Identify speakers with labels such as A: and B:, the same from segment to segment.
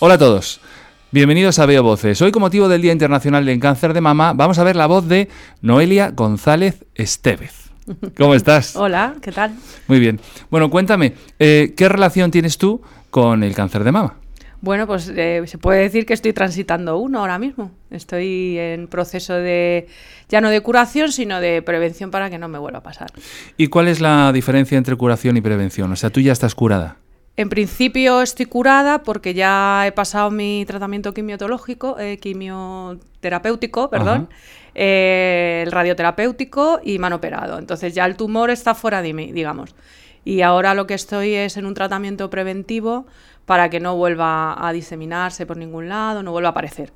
A: Hola a todos. Bienvenidos a Veo Voces. Hoy, con motivo del Día Internacional del Cáncer de Mama, vamos a ver la voz de Noelia González Estevez. ¿Cómo estás?
B: Hola, ¿qué tal?
A: Muy bien. Bueno, cuéntame, eh, ¿qué relación tienes tú con el cáncer de mama?
B: Bueno, pues eh, se puede decir que estoy transitando uno ahora mismo. Estoy en proceso de, ya no de curación, sino de prevención para que no me vuelva a pasar.
A: ¿Y cuál es la diferencia entre curación y prevención? O sea, tú ya estás curada.
B: En principio estoy curada porque ya he pasado mi tratamiento quimiotológico, eh, quimioterapéutico, perdón, eh, el radioterapéutico y me han operado. Entonces ya el tumor está fuera de mí, digamos. Y ahora lo que estoy es en un tratamiento preventivo para que no vuelva a diseminarse por ningún lado, no vuelva a aparecer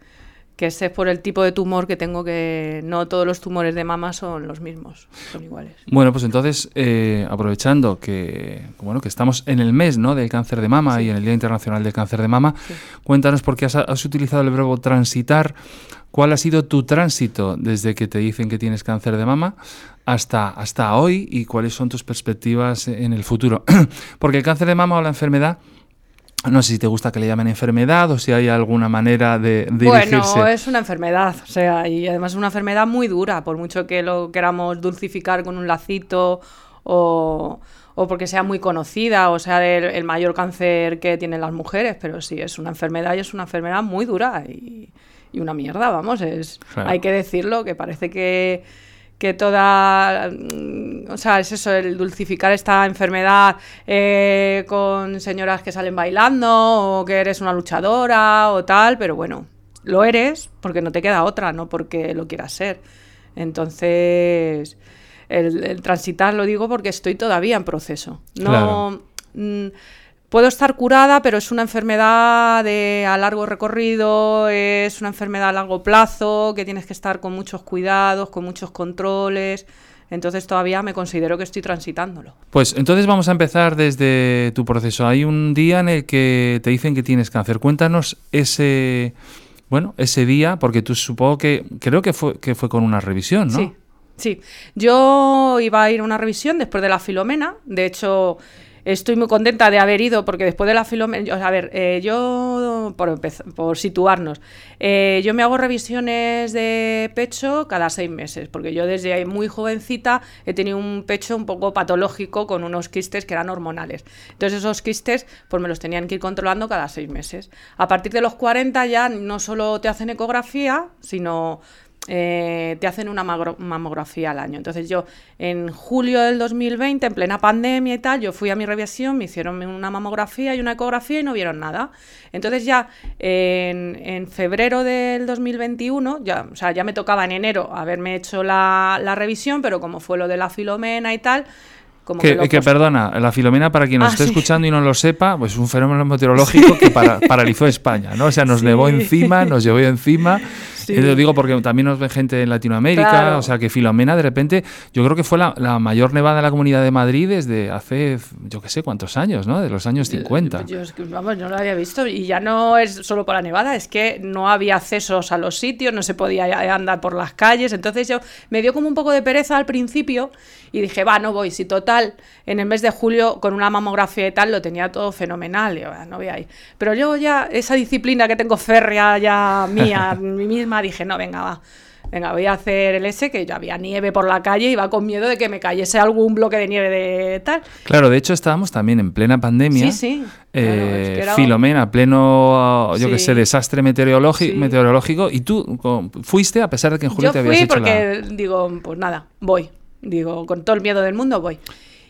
B: que ese es por el tipo de tumor que tengo, que no todos los tumores de mama son los mismos, son iguales.
A: Bueno, pues entonces, eh, aprovechando que, bueno, que estamos en el mes ¿no? del cáncer de mama y en el Día Internacional del Cáncer de Mama, cuéntanos por qué has, utilizado el verbo transitar, cuál ha sido tu tránsito desde que te dicen que tienes cáncer de mama hasta, hasta hoy y cuáles son tus perspectivas en el futuro. Porque el cáncer de mama o la enfermedad no sé si te gusta que le llamen enfermedad o si hay alguna manera de, dirigirse.
B: Bueno, es una enfermedad, o sea, y además es una enfermedad muy dura, por mucho que lo queramos dulcificar con un lacito o, porque sea muy conocida o sea el, mayor cáncer que tienen las mujeres, pero sí, es una enfermedad y es una enfermedad muy dura y, una mierda, vamos, es, hay que decirlo, que parece que que toda, mm, o sea, es eso, el dulcificar esta enfermedad eh, con señoras que salen bailando o que eres una luchadora o tal, pero bueno, lo eres porque no te queda otra, no porque lo quieras ser. Entonces, el, transitar lo digo porque estoy todavía en proceso. No, mm, Puedo estar curada, pero es una enfermedad de a largo recorrido, es una enfermedad a largo plazo, que tienes que estar con muchos cuidados, con muchos controles. Entonces todavía me considero que estoy transitándolo.
A: Pues entonces vamos a empezar desde tu proceso. Hay un día en el que te dicen que tienes cáncer. Cuéntanos ese, bueno, ese día, porque tú supongo que creo que fue que fue con una revisión, ¿no?
B: Sí, sí. Yo iba a ir a una revisión después de la Filomena. De hecho, Estoy muy contenta de haber ido porque después de la filomena, a ver, eh, yo, por, por situarnos, eh, yo me hago revisiones de pecho cada seis meses, porque yo desde muy jovencita he tenido un pecho un poco patológico con unos quistes que eran hormonales. Entonces esos quistes pues me los tenían que ir controlando cada seis meses. A partir de los 40 ya no solo te hacen ecografía, sino eh, te hacen una mamografía al año. Entonces yo en julio del 2020, en plena pandemia y tal, yo fui a mi revisión, me hicieron una mamografía y una ecografía y no vieron nada. Entonces ya en, febrero del 2021, ya, o sea, ya me tocaba en enero haberme hecho la, la revisión, pero como fue lo de la filomena y tal,
A: que, perdona, la filomena, para quien nos ah, esté escuchando y no lo sepa, pues es un fenómeno meteorológico que paralizó España, ¿no? O sea, nos nevó encima, nos llevó encima. Sí. Lo digo porque también nos ve gente en Latinoamérica, o sea que Filomena de repente, yo creo que fue la, mayor nevada de la Comunidad de Madrid desde hace, yo qué sé, cuántos años, ¿no? De los años 50.
B: Yo, vamos, no lo había visto y ya no es solo por la nevada, es que no había accesos a los sitios, no se podía andar por las calles, entonces yo me dio como un poco de pereza al principio y dije, va, no voy, si total en el mes de julio con una mamografía y tal lo tenía todo fenomenal, yo, no veáis. Pero yo ya, esa disciplina que tengo férrea ya mía, mí misma, dije, no, venga, va. Venga, voy a hacer el S, que ya había nieve por la calle y iba con miedo de que me cayese algún bloque de nieve de tal.
A: Claro, de hecho estábamos también en plena pandemia.
B: Sí, sí.
A: Eh, Filomena, pleno, yo que sé, desastre meteorológico. Y tú fuiste a pesar de que en julio te habías hecho
B: porque digo, pues nada, voy. Digo, con todo el miedo del mundo voy.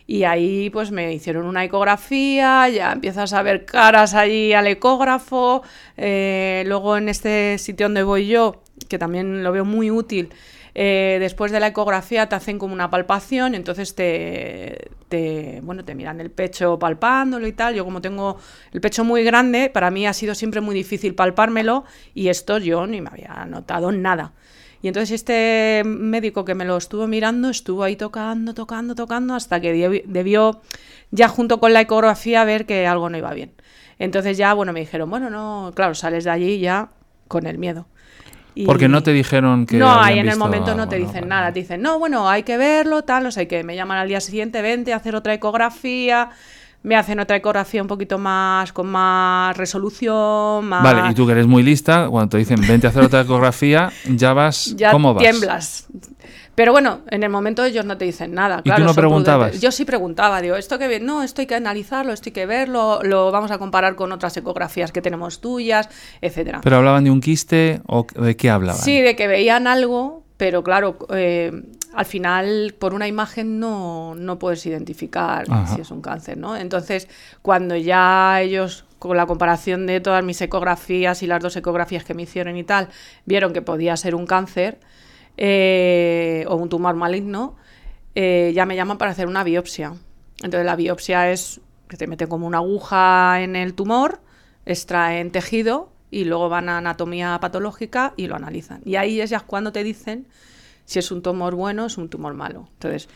B: Y ahí pues me hicieron una ecografía, ya empiezas a ver caras allí al ecógrafo. Eh, luego en este sitio donde voy yo, que también lo veo muy útil, eh, después de la ecografía te hacen como una palpación, entonces te, te, bueno, te miran el pecho palpándolo y tal. Yo como tengo el pecho muy grande, para mí ha sido siempre muy difícil palpármelo y esto yo ni me había notado nada. Y entonces este médico que me lo estuvo mirando estuvo ahí tocando, tocando, tocando, hasta que debió ya junto con la ecografía ver que algo no iba bien. Entonces ya, bueno, me dijeron, bueno, no, claro, sales de allí ya con el miedo.
A: Porque no te dijeron que.
B: No, ahí en el momento no te dicen nada. Te dicen, no, bueno, hay que verlo, tal, no sé qué. Me llaman al día siguiente, vente a hacer otra ecografía. Me hacen otra ecografía un poquito más, con más resolución, más...
A: Vale, y tú que eres muy lista, cuando te dicen vente a hacer otra ecografía, ya vas,
B: ya
A: ¿cómo vas?
B: tiemblas. Pero bueno, en el momento ellos no te dicen nada.
A: ¿Y
B: claro,
A: tú no preguntabas?
B: prudentes. Yo sí preguntaba, digo, esto que no, esto hay que analizarlo, esto hay que verlo, lo vamos a comparar con otras ecografías que tenemos tuyas, etcétera.
A: ¿Pero hablaban de un quiste o de qué hablaban?
B: Sí, de que veían algo, pero claro, eh, al final por una imagen no, no puedes identificar
A: Ajá.
B: si es un cáncer, ¿no? Entonces, cuando ya ellos, con la comparación de todas mis ecografías y las dos ecografías que me hicieron y tal, vieron que podía ser un cáncer eh, o un tumor maligno, eh, ya me llaman para hacer una biopsia. Entonces, la biopsia es que te meten como una aguja en el tumor, extraen tejido y luego van a anatomía patológica y lo analizan. Y ahí es ya cuando te dicen si es un tumor bueno es un tumor malo. Entonces,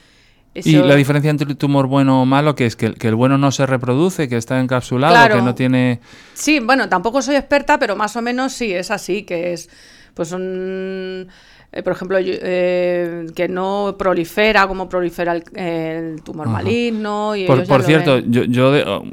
A: ¿Y la diferencia entre el tumor bueno o malo que es que, el- que el bueno no se reproduce, que está encapsulado,
B: Claro.
A: que no tiene...
B: Sí, bueno, tampoco soy experta, pero más o menos sí, es así, que es, pues un, eh, por ejemplo, yo- eh, que no prolifera como prolifera el, el tumor
A: Ajá.
B: maligno. Y
A: Por, cierto,
B: ven.
A: yo, yo de- oh,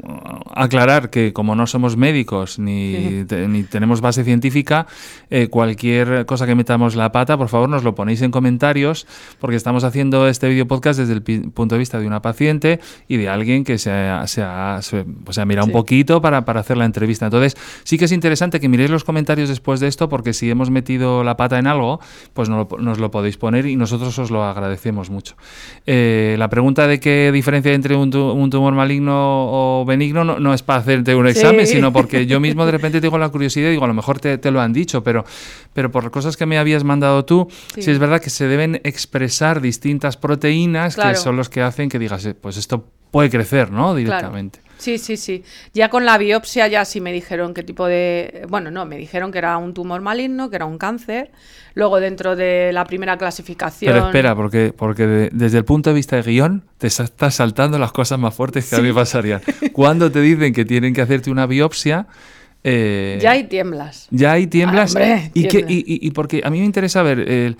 A: aclarar que como no somos médicos ni, te- ni tenemos base científica, eh, cualquier cosa que metamos la pata, por favor nos lo ponéis en comentarios, porque estamos haciendo este video podcast desde el punto de vista de una paciente y de alguien que se ha, se ha, se- pues, se ha mirado
B: Sí.
A: un poquito para, para hacer la entrevista. Entonces, sí que es interesante que miréis los comentarios después de esto, porque si hemos metido la pata en algo, pues nos lo, nos lo podéis poner y nosotros os lo agradecemos mucho. Eh, la pregunta de qué diferencia hay entre un, tu- un tumor maligno o benigno no, no es para hacerte un
B: Sí.
A: examen, sino porque yo mismo de repente tengo la curiosidad y digo, a lo mejor te, te lo han dicho, pero, pero por cosas que me habías mandado tú, sí.
B: Sí.
A: es verdad que se deben expresar distintas proteínas que son los que hacen que digas, eh, pues esto puede crecer, ¿no? Directamente.
B: Sí, sí, sí. Ya con la biopsia ya sí me dijeron qué tipo de... Bueno, no, me dijeron que era un tumor maligno, que era un cáncer. Luego dentro de la primera clasificación...
A: Pero espera, porque, porque de- desde el punto de vista de guion te estás saltando las cosas más fuertes que a mí pasarían. Cuando te dicen que tienen que hacerte una biopsia... eh,
B: Ya hay tiemblas.
A: ya hay tiemblas.
B: Ah, hombre,
A: y, que- y- y porque a mí me interesa ver, eh,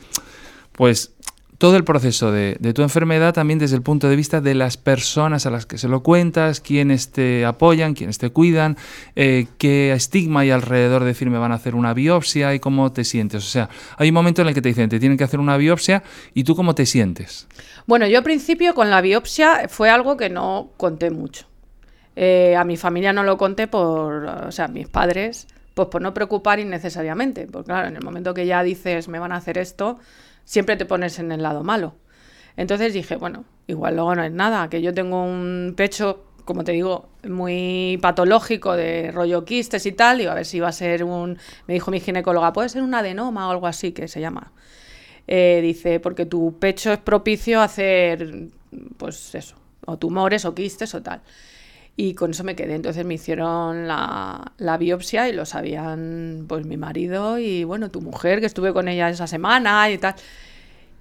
A: pues, todo el proceso de, de tu enfermedad también desde el punto de vista de las personas a las que se lo cuentas, quiénes te apoyan, quiénes te cuidan, eh, qué estigma hay alrededor de decir me van a hacer una biopsia y cómo te sientes. O sea, hay un momento en el que te dicen te tienen que hacer una biopsia y tú cómo te sientes.
B: Bueno, yo al principio con la biopsia fue algo que no conté mucho. Eh, a mi familia no lo conté por, o sea, mis padres, pues por no preocupar innecesariamente. Porque claro, en el momento que ya dices me van a hacer esto, siempre te pones en el lado malo. Entonces dije, bueno, igual luego no es nada, que yo tengo un pecho, como te digo, muy patológico de rollo quistes y tal, digo, a ver si va a ser un, me dijo mi ginecóloga, puede ser un adenoma o algo así que se llama. Eh, dice, porque tu pecho es propicio a hacer, pues eso, o tumores o quistes o tal. Y con eso me quedé. Entonces me hicieron la, la biopsia y lo sabían pues mi marido y bueno, tu mujer, que estuve con ella esa semana y tal.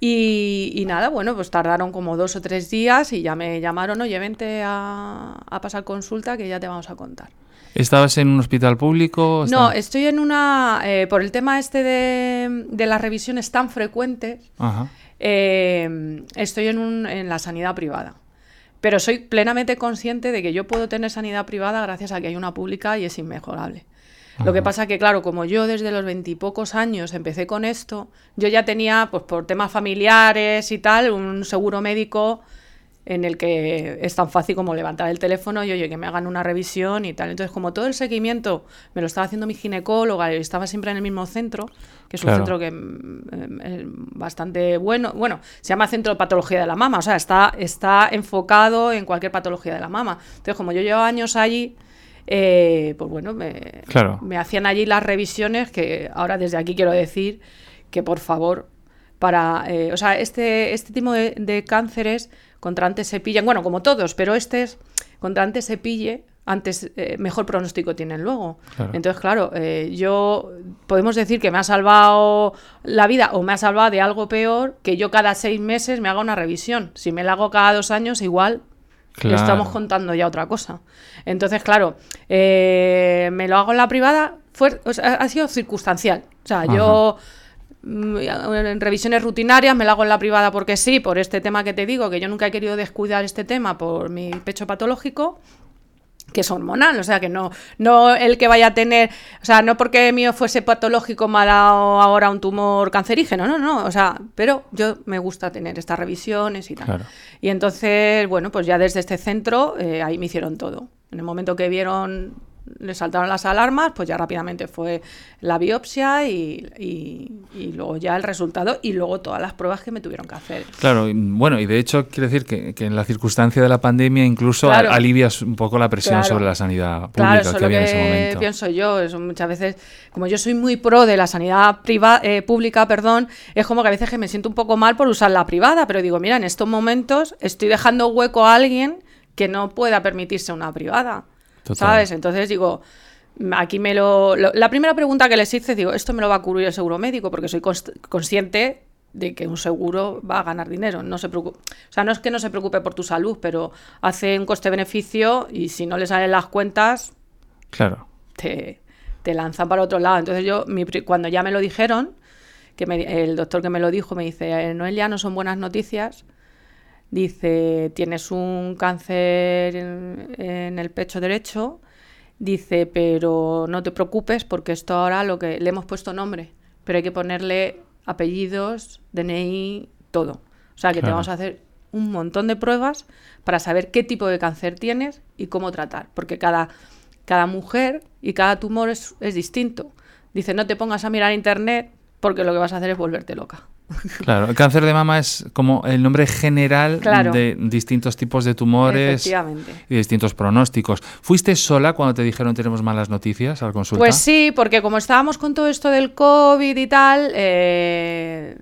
B: Y, y nada, bueno, pues tardaron como dos o tres días y ya me llamaron, oye, vente a, a pasar consulta que ya te vamos a contar.
A: ¿Estabas en un hospital público?
B: No, estoy en una, eh, por el tema este de, de las revisiones tan frecuentes, eh, estoy en, un- en la sanidad privada. Pero soy plenamente consciente de que yo puedo tener sanidad privada gracias a que hay una pública y es inmejorable. Lo que pasa que, claro, como yo desde los veintipocos años empecé con esto, yo ya tenía, pues por temas familiares y tal, un seguro médico en el que es tan fácil como levantar el teléfono y oye, que me hagan una revisión y tal. Entonces, como todo el seguimiento me lo estaba haciendo mi ginecóloga y estaba siempre en el mismo centro, que es un centro que mm, es bastante bueno, bueno, se llama Centro de Patología de la Mama, o sea, está, está enfocado en cualquier patología de la mama. Entonces, como yo llevo años allí, eh, pues bueno, me,
A: Claro.
B: me hacían allí las revisiones que ahora desde aquí quiero decir que por favor para eh, o sea este este tipo de, de cánceres contra antes se pillan bueno como todos pero este es contra antes se pille antes eh, mejor pronóstico tienen luego
A: Claro.
B: entonces claro eh, yo podemos decir que me ha salvado la vida o me ha salvado de algo peor que yo cada seis meses me haga una revisión si me la hago cada dos años igual
A: Claro.
B: estamos contando ya otra cosa. Entonces, claro, eh, me lo hago en la privada, fue, o sea, ha sido circunstancial. O sea, yo en revisiones rutinarias me lo hago en la privada porque sí, por este tema que te digo, que yo nunca he querido descuidar este tema por mi pecho patológico. que es hormonal, o sea, que no, no el que vaya a tener, o sea, no porque mío fuese patológico me ha dado ahora un tumor cancerígeno, no, no, o sea, pero yo me gusta tener estas revisiones y tal. Y entonces, bueno, pues ya desde este centro eh, ahí me hicieron todo. En el momento que vieron le saltaron las alarmas, pues ya rápidamente fue la biopsia y, y, luego ya el resultado y luego todas las pruebas que me tuvieron que hacer.
A: Claro, bueno, y de hecho quiere decir que, en la circunstancia de la pandemia incluso alivias un poco la presión sobre la sanidad pública que había en ese momento.
B: pienso yo, eso muchas veces, como yo soy muy pro de la sanidad privada, eh, pública, perdón, es como que a veces que me siento un poco mal por usar la privada, pero digo, mira, en estos momentos estoy dejando hueco a alguien que no pueda permitirse una privada. ¿Sabes? Entonces digo, aquí me lo, La primera pregunta que les hice, digo, esto me lo va a cubrir el seguro médico porque soy consciente de que un seguro va a ganar dinero. No se preocupe. O sea, no es que no se preocupe por tu salud, pero hace un coste-beneficio y si no le salen las cuentas.
A: Claro.
B: Te, te lanzan para otro lado. Entonces yo, cuando ya me lo dijeron, que el doctor que me lo dijo me dice, Noelia, no son buenas noticias Dice, tienes un cáncer en, el pecho derecho. Dice, pero no te preocupes porque esto ahora lo que le hemos puesto nombre, pero hay que ponerle apellidos, DNI, todo. O sea que te vamos a hacer un montón de pruebas para saber qué tipo de cáncer tienes y cómo tratar, porque cada, cada mujer y cada tumor es, es distinto. Dice, no te pongas a mirar internet porque lo que vas a hacer es volverte loca.
A: Claro, el cáncer de mama es como el nombre general de distintos tipos de tumores y distintos pronósticos. ¿Fuiste sola cuando te dijeron tenemos malas noticias al consulta?
B: Pues sí, porque como estábamos con todo esto del COVID y tal, eh,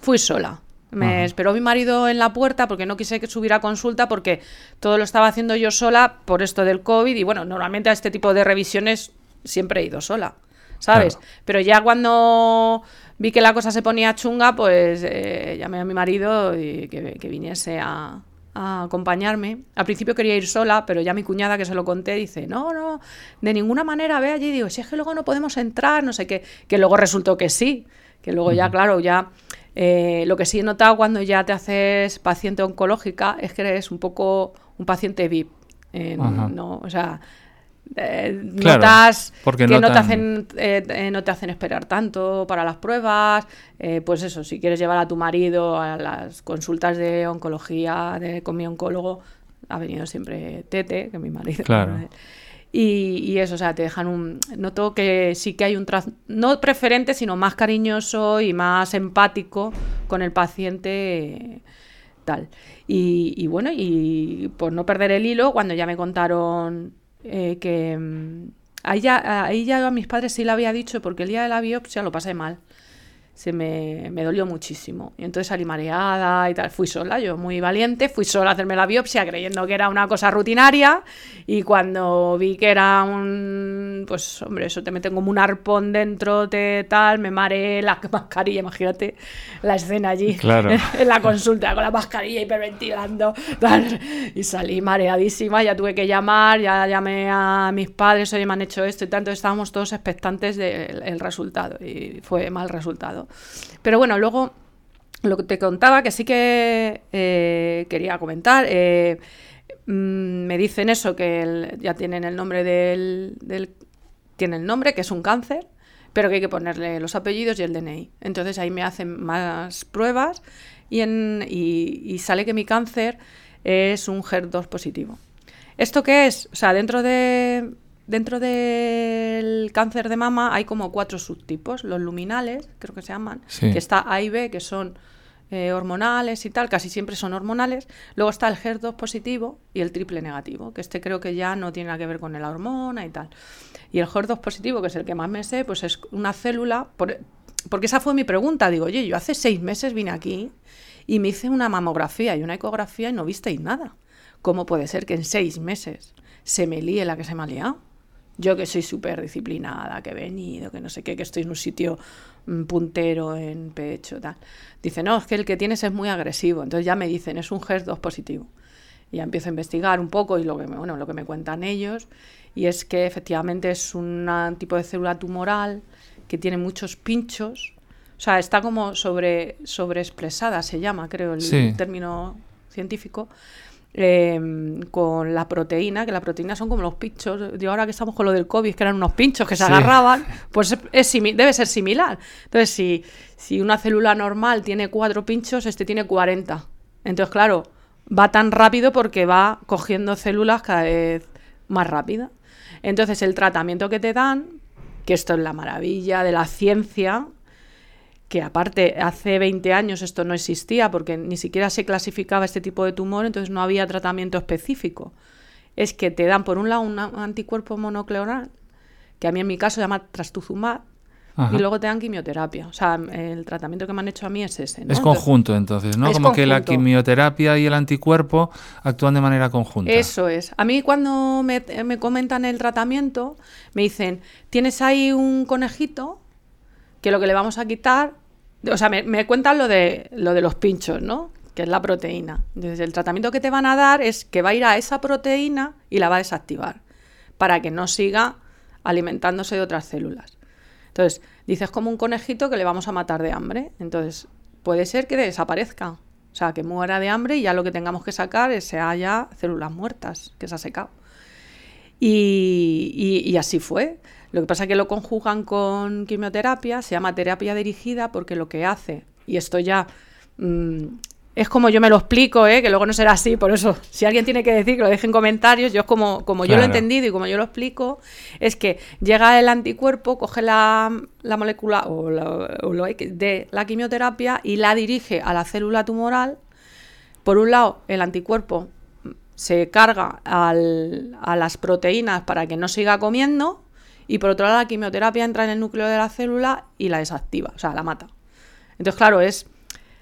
B: fui sola. Me esperó mi marido en la puerta porque no quise que subiera a consulta porque todo lo estaba haciendo yo sola por esto del COVID y bueno, normalmente a este tipo de revisiones siempre he ido sola, ¿sabes? Pero ya cuando vi que la cosa se ponía chunga, pues eh, llamé a mi marido y que, viniese a, acompañarme. Al principio quería ir sola, pero ya mi cuñada que se lo conté dice, no, no, de ninguna manera, ve allí. Digo, si es que luego no podemos entrar, no sé qué. Que luego resultó que sí, que luego ya, claro, ya... Eh, lo que sí he notado cuando ya te haces paciente oncológica es que eres un poco un paciente VIP. no, o sea, eh, notas que no, te hacen, eh, eh, no te hacen esperar tanto para las pruebas. pues eso, si quieres llevar a tu marido a las consultas de oncología de, con mi oncólogo, ha venido siempre Tete, que es mi marido. Y, eso, o sea, te dejan un... Noto que sí que hay un trato, no preferente, sino más cariñoso y más empático con el paciente tal. Y, y bueno, y por no perder el hilo, cuando ya me contaron eh, que mm, ahí ya, ahí ya a mis padres sí le había dicho porque el día de la biopsia lo pasé mal se me, me, dolió muchísimo. Y entonces salí mareada y tal. Fui sola, yo muy valiente, fui sola a hacerme la biopsia creyendo que era una cosa rutinaria. Y cuando vi que era un. Pues, hombre, eso te meten como un arpón dentro, te tal, me mareé la mascarilla, imagínate la escena allí.
A: Claro.
B: en la consulta con la mascarilla hiperventilando. Tal, y salí mareadísima, ya tuve que llamar, ya llamé a mis padres, oye, me han hecho esto y tanto. Estábamos todos expectantes del resultado. Y fue mal resultado. Pero bueno, luego lo que te contaba, que sí que eh, quería comentar, eh, mm, me dicen eso, que ya tienen el nombre del, Tiene el nombre, que es un cáncer, pero que hay que ponerle los apellidos y el DNI. Entonces ahí me hacen más pruebas y, en, y sale que mi cáncer es un HER2 positivo. ¿Esto qué es? O sea, dentro de Dentro del cáncer de mama hay como cuatro subtipos. Los luminales, creo que se llaman, que está A y B, que son eh, hormonales y tal, casi siempre son hormonales. Luego está el HER2 positivo y el triple negativo, que este creo que ya no tiene nada que ver con la hormona y tal. Y el HER2 positivo, que es el que más me sé, pues es una célula, porque esa fue mi pregunta. Digo, oye, yo hace seis meses vine aquí y me hice una mamografía y una ecografía y no visteis nada. ¿Cómo puede ser que en seis meses se me líe la que se me ha liado? Yo que soy súper disciplinada, que he venido, que no sé qué, que estoy en un sitio mm, puntero en pecho, tal. Dice, no, es que el que tienes es muy agresivo. Entonces ya me dicen, es un HER2 positivo. Y ya empiezo a investigar un poco y lo que me, bueno, lo que me cuentan ellos. Y es que efectivamente es un tipo de célula tumoral que tiene muchos pinchos. O sea, está como sobre, sobreexpresada, se llama, creo, el término científico em, con la proteína, que la proteína son como los pinchos. Yo ahora que estamos con lo del COVID, que eran unos pinchos que se agarraban, pues es, debe ser similar. Entonces, si, si una célula normal tiene cuatro pinchos, este tiene 40. Entonces, claro, va tan rápido porque va cogiendo células cada vez más rápido. Entonces, el tratamiento que te dan, que esto es la maravilla de la ciencia, que aparte hace 20 años esto no existía porque ni siquiera se clasificaba este tipo de tumor, entonces no había tratamiento específico. Es que te dan por un lado un anticuerpo monoclonal, que a mí en mi caso se llama trastuzumab, y luego te dan quimioterapia. O sea, el tratamiento que me han hecho a mí es ese.
A: Es conjunto entonces, ¿no? Como que la quimioterapia y el anticuerpo actúan de manera conjunta.
B: Eso es. A mí cuando me, me comentan el tratamiento, me dicen, tienes ahí un conejito que lo que le vamos a quitar o sea, me, cuentan lo de, lo de los pinchos, ¿no? Que es la proteína. Entonces, el tratamiento que te van a dar es que va a ir a esa proteína y la va a desactivar para que no siga alimentándose de otras células. Entonces, dices como un conejito que le vamos a matar de hambre. Entonces, puede ser que desaparezca. O sea, que muera de hambre y ya lo que tengamos que sacar es sea ya células muertas, que se ha secado. Y así fue. Lo que pasa es que lo conjugan con quimioterapia, se llama terapia dirigida porque lo que hace, y esto ya mm, es como yo me lo explico, ¿eh? que luego no será así, por eso si alguien tiene que decir que lo deje en comentarios, yo es como, como yo lo he entendido y como yo lo explico, es que llega el anticuerpo, coge la, molécula o, lo de la quimioterapia y la dirige a la célula tumoral. Por un lado, el anticuerpo se carga al, a las proteínas para que no siga comiendo y por otro lado, la quimioterapia entra en el núcleo de la célula y la desactiva, o sea, la mata. Entonces, claro, es,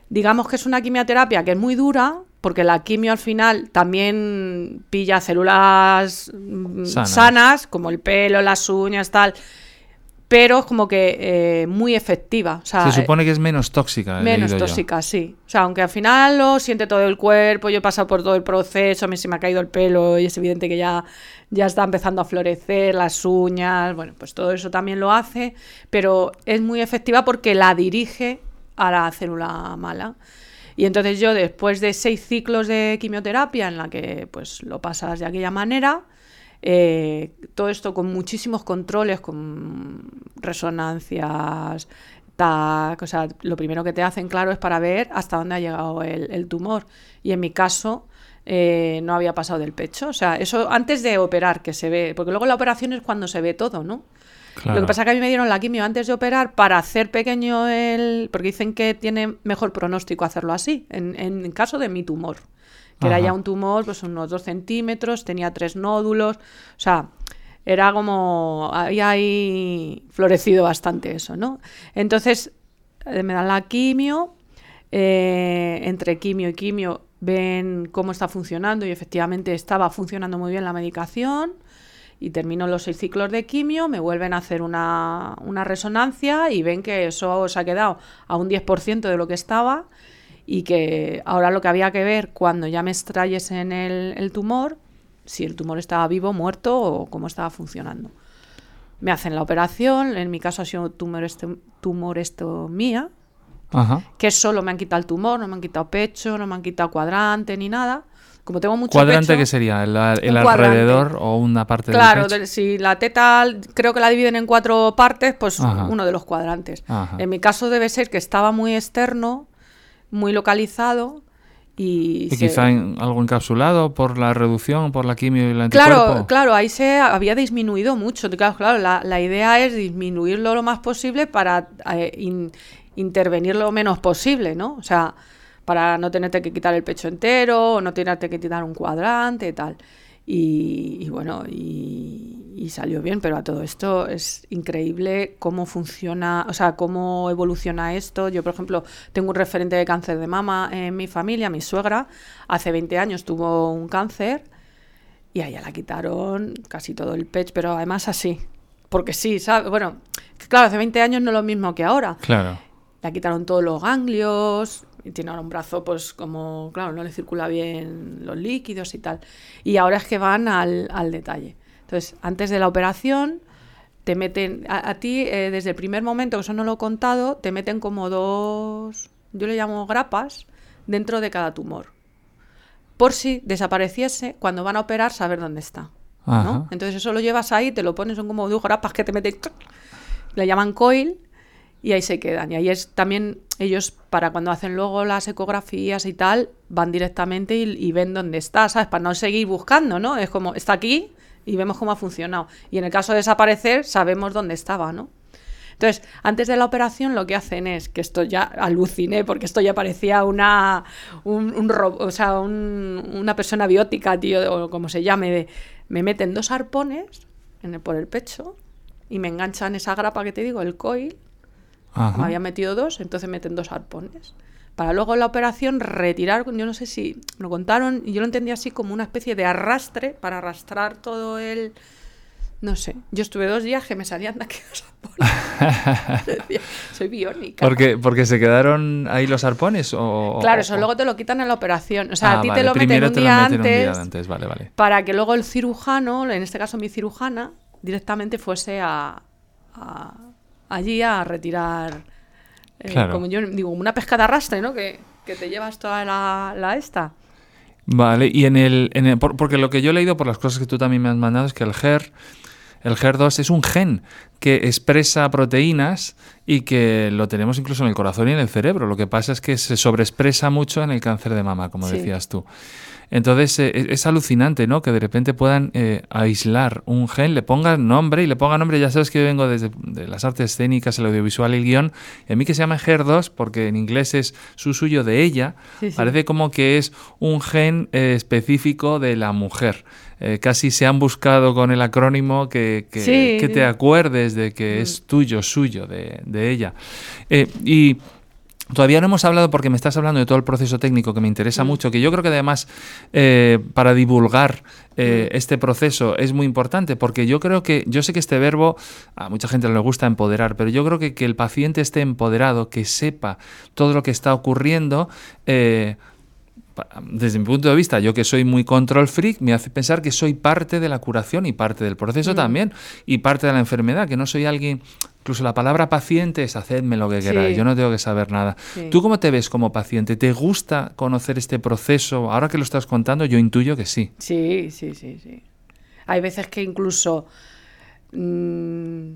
B: digamos que es una quimioterapia que es muy dura, porque la quimio al final también pilla células mm, sanas, como el pelo, las uñas, tal pero es como que eh, muy efectiva.
A: se supone que es menos tóxica.
B: Menos tóxica, sí. O sea, aunque al final lo siente todo el cuerpo, yo he pasado por todo el proceso, a mí se me ha caído el pelo y es evidente que ya, ya está empezando a florecer las uñas, bueno, pues todo eso también lo hace, pero es muy efectiva porque la dirige a la célula mala. Y entonces yo después de seis ciclos de quimioterapia en la que pues lo pasas de aquella manera, eh, todo esto con muchísimos controles, con resonancias, tac, o sea, lo primero que te hacen, claro, es para ver hasta dónde ha llegado el, tumor. Y en mi caso, eh, no había pasado del pecho. O sea, eso antes de operar, que se ve, porque luego la operación es cuando se ve todo, ¿no? Lo que pasa es que a mí me dieron la quimio antes de operar para hacer pequeño el... porque dicen que tiene mejor pronóstico hacerlo así, en, en caso de mi tumor que era ya un tumor, pues unos dos centímetros, tenía tres nódulos, o sea, era como, había ahí florecido bastante eso, ¿no? Entonces, eh, me dan la quimio, eh, entre quimio y quimio ven cómo está funcionando y efectivamente estaba funcionando muy bien la medicación y termino los seis ciclos de quimio, me vuelven a hacer una, una resonancia y ven que eso se ha quedado a un 10% de lo que estaba y que ahora lo que había que ver cuando ya me extrayesen el, el tumor, si el tumor estaba vivo, muerto o cómo estaba funcionando. Me hacen la operación, en mi caso ha sido tumor tumorestomía, Ajá. que solo me han quitado el tumor, no me han quitado pecho, no me han quitado cuadrante ni nada. Como tengo mucho
A: ¿Cuadrante qué sería? ¿El, alrededor o una parte
B: claro,
A: del
B: Claro, si la teta creo que la dividen en cuatro partes, pues uno de los cuadrantes. En mi caso debe ser que estaba muy externo, muy localizado. Y,
A: quizá algo encapsulado por la reducción, por la quimio y el anticuerpo.
B: Claro, claro, ahí se había disminuido mucho. Claro, claro la, la idea es disminuirlo lo más posible para eh, intervenir lo menos posible, ¿no? O sea, para no tenerte que quitar el pecho entero, o no tenerte que quitar un cuadrante y tal. Y, bueno, y, salió bien, pero a todo esto es increíble cómo funciona, o sea, cómo evoluciona esto. Yo, por ejemplo, tengo un referente de cáncer de mama en mi familia, mi suegra, hace 20 años tuvo un cáncer y a ella la quitaron casi todo el pecho, pero además así, porque sí, ¿sabes? Bueno, claro, hace 20 años no es lo mismo que ahora.
A: Claro.
B: La quitaron todos los ganglios, y tiene ahora un brazo, pues como, claro, no le circula bien los líquidos y tal. Y ahora es que van al, al detalle. Entonces, antes de la operación, te meten, a, ti, eh, desde el primer momento, que eso no lo he contado, te meten como dos, yo le llamo grapas, dentro de cada tumor. por si desapareciese, cuando van a operar, saber dónde está. ¿no? Entonces eso lo llevas ahí, te lo pones, son como dos grapas que te meten, le llaman coil y ahí se quedan. Y ahí es también ellos, para cuando hacen luego las ecografías y tal, van directamente y, ven dónde está, ¿sabes? Para no seguir buscando, ¿no? Es como, está aquí y vemos cómo ha funcionado. Y en el caso de desaparecer, sabemos dónde estaba, ¿no? Entonces, antes de la operación lo que hacen es, que esto ya aluciné, porque esto ya parecía una, un, o sea, una persona biótica, tío, o como se llame, de, me meten dos arpones en el, por el pecho y me enganchan esa grapa que te digo, el coil, me había metido dos, entonces meten dos arpones. Para luego la operación retirar, yo no sé si me lo contaron, y yo lo entendía así como una especie de arrastre para arrastrar todo el... No sé, yo estuve dos días que me salían de aquellos arpones. Soy biónica.
A: ¿Porque, ¿Porque se quedaron ahí los arpones? O,
B: claro, eso luego te lo quitan en la operación. O sea, a ah, ti te lo meten, un día, antes,
A: Vale, vale.
B: para que luego el cirujano, en este caso mi cirujana, directamente fuese a allí a retirar, eh, como yo digo, una pesca de arrastre, ¿no? Que, te llevas toda la, esta.
A: Vale, y en el, en el, porque lo que yo he leído por las cosas que tú también me has mandado es que el GER, el GER2 es un gen que expresa proteínas y que lo tenemos incluso en el corazón y en el cerebro. Lo que pasa es que se sobreexpresa mucho en el cáncer de mama, como decías tú. Entonces eh, es, alucinante, ¿no? Que de repente puedan eh, aislar un gen, le pongan nombre y le pongan nombre. Ya sabes que yo vengo desde de las artes escénicas, el audiovisual y el guion. Y a mí que se llama HER2, porque en inglés es su suyo de ella, parece como que es un gen eh, específico de la mujer. casi se han buscado con el acrónimo que, que, te acuerdes de que mm. es tuyo, suyo, de, de ella. y Todavía no hemos hablado porque me estás hablando de todo el proceso técnico que me interesa mm. mucho, que yo creo que además eh, para divulgar eh, mm. este proceso es muy importante, porque yo creo que, yo sé que este verbo a mucha gente le gusta empoderar, pero yo creo que que el paciente esté empoderado, que sepa todo lo que está ocurriendo, eh, desde mi punto de vista, yo que soy muy control freak, me hace pensar que soy parte de la curación y parte del proceso mm. también, y parte de la enfermedad, que no soy alguien, incluso la palabra paciente es hacedme lo que queráis, yo no tengo que saber nada. ¿Tú cómo te ves como paciente? ¿Te gusta conocer este proceso? Ahora que lo estás contando, yo intuyo que sí.
B: Sí, sí, sí, sí. Hay veces que incluso... Mm,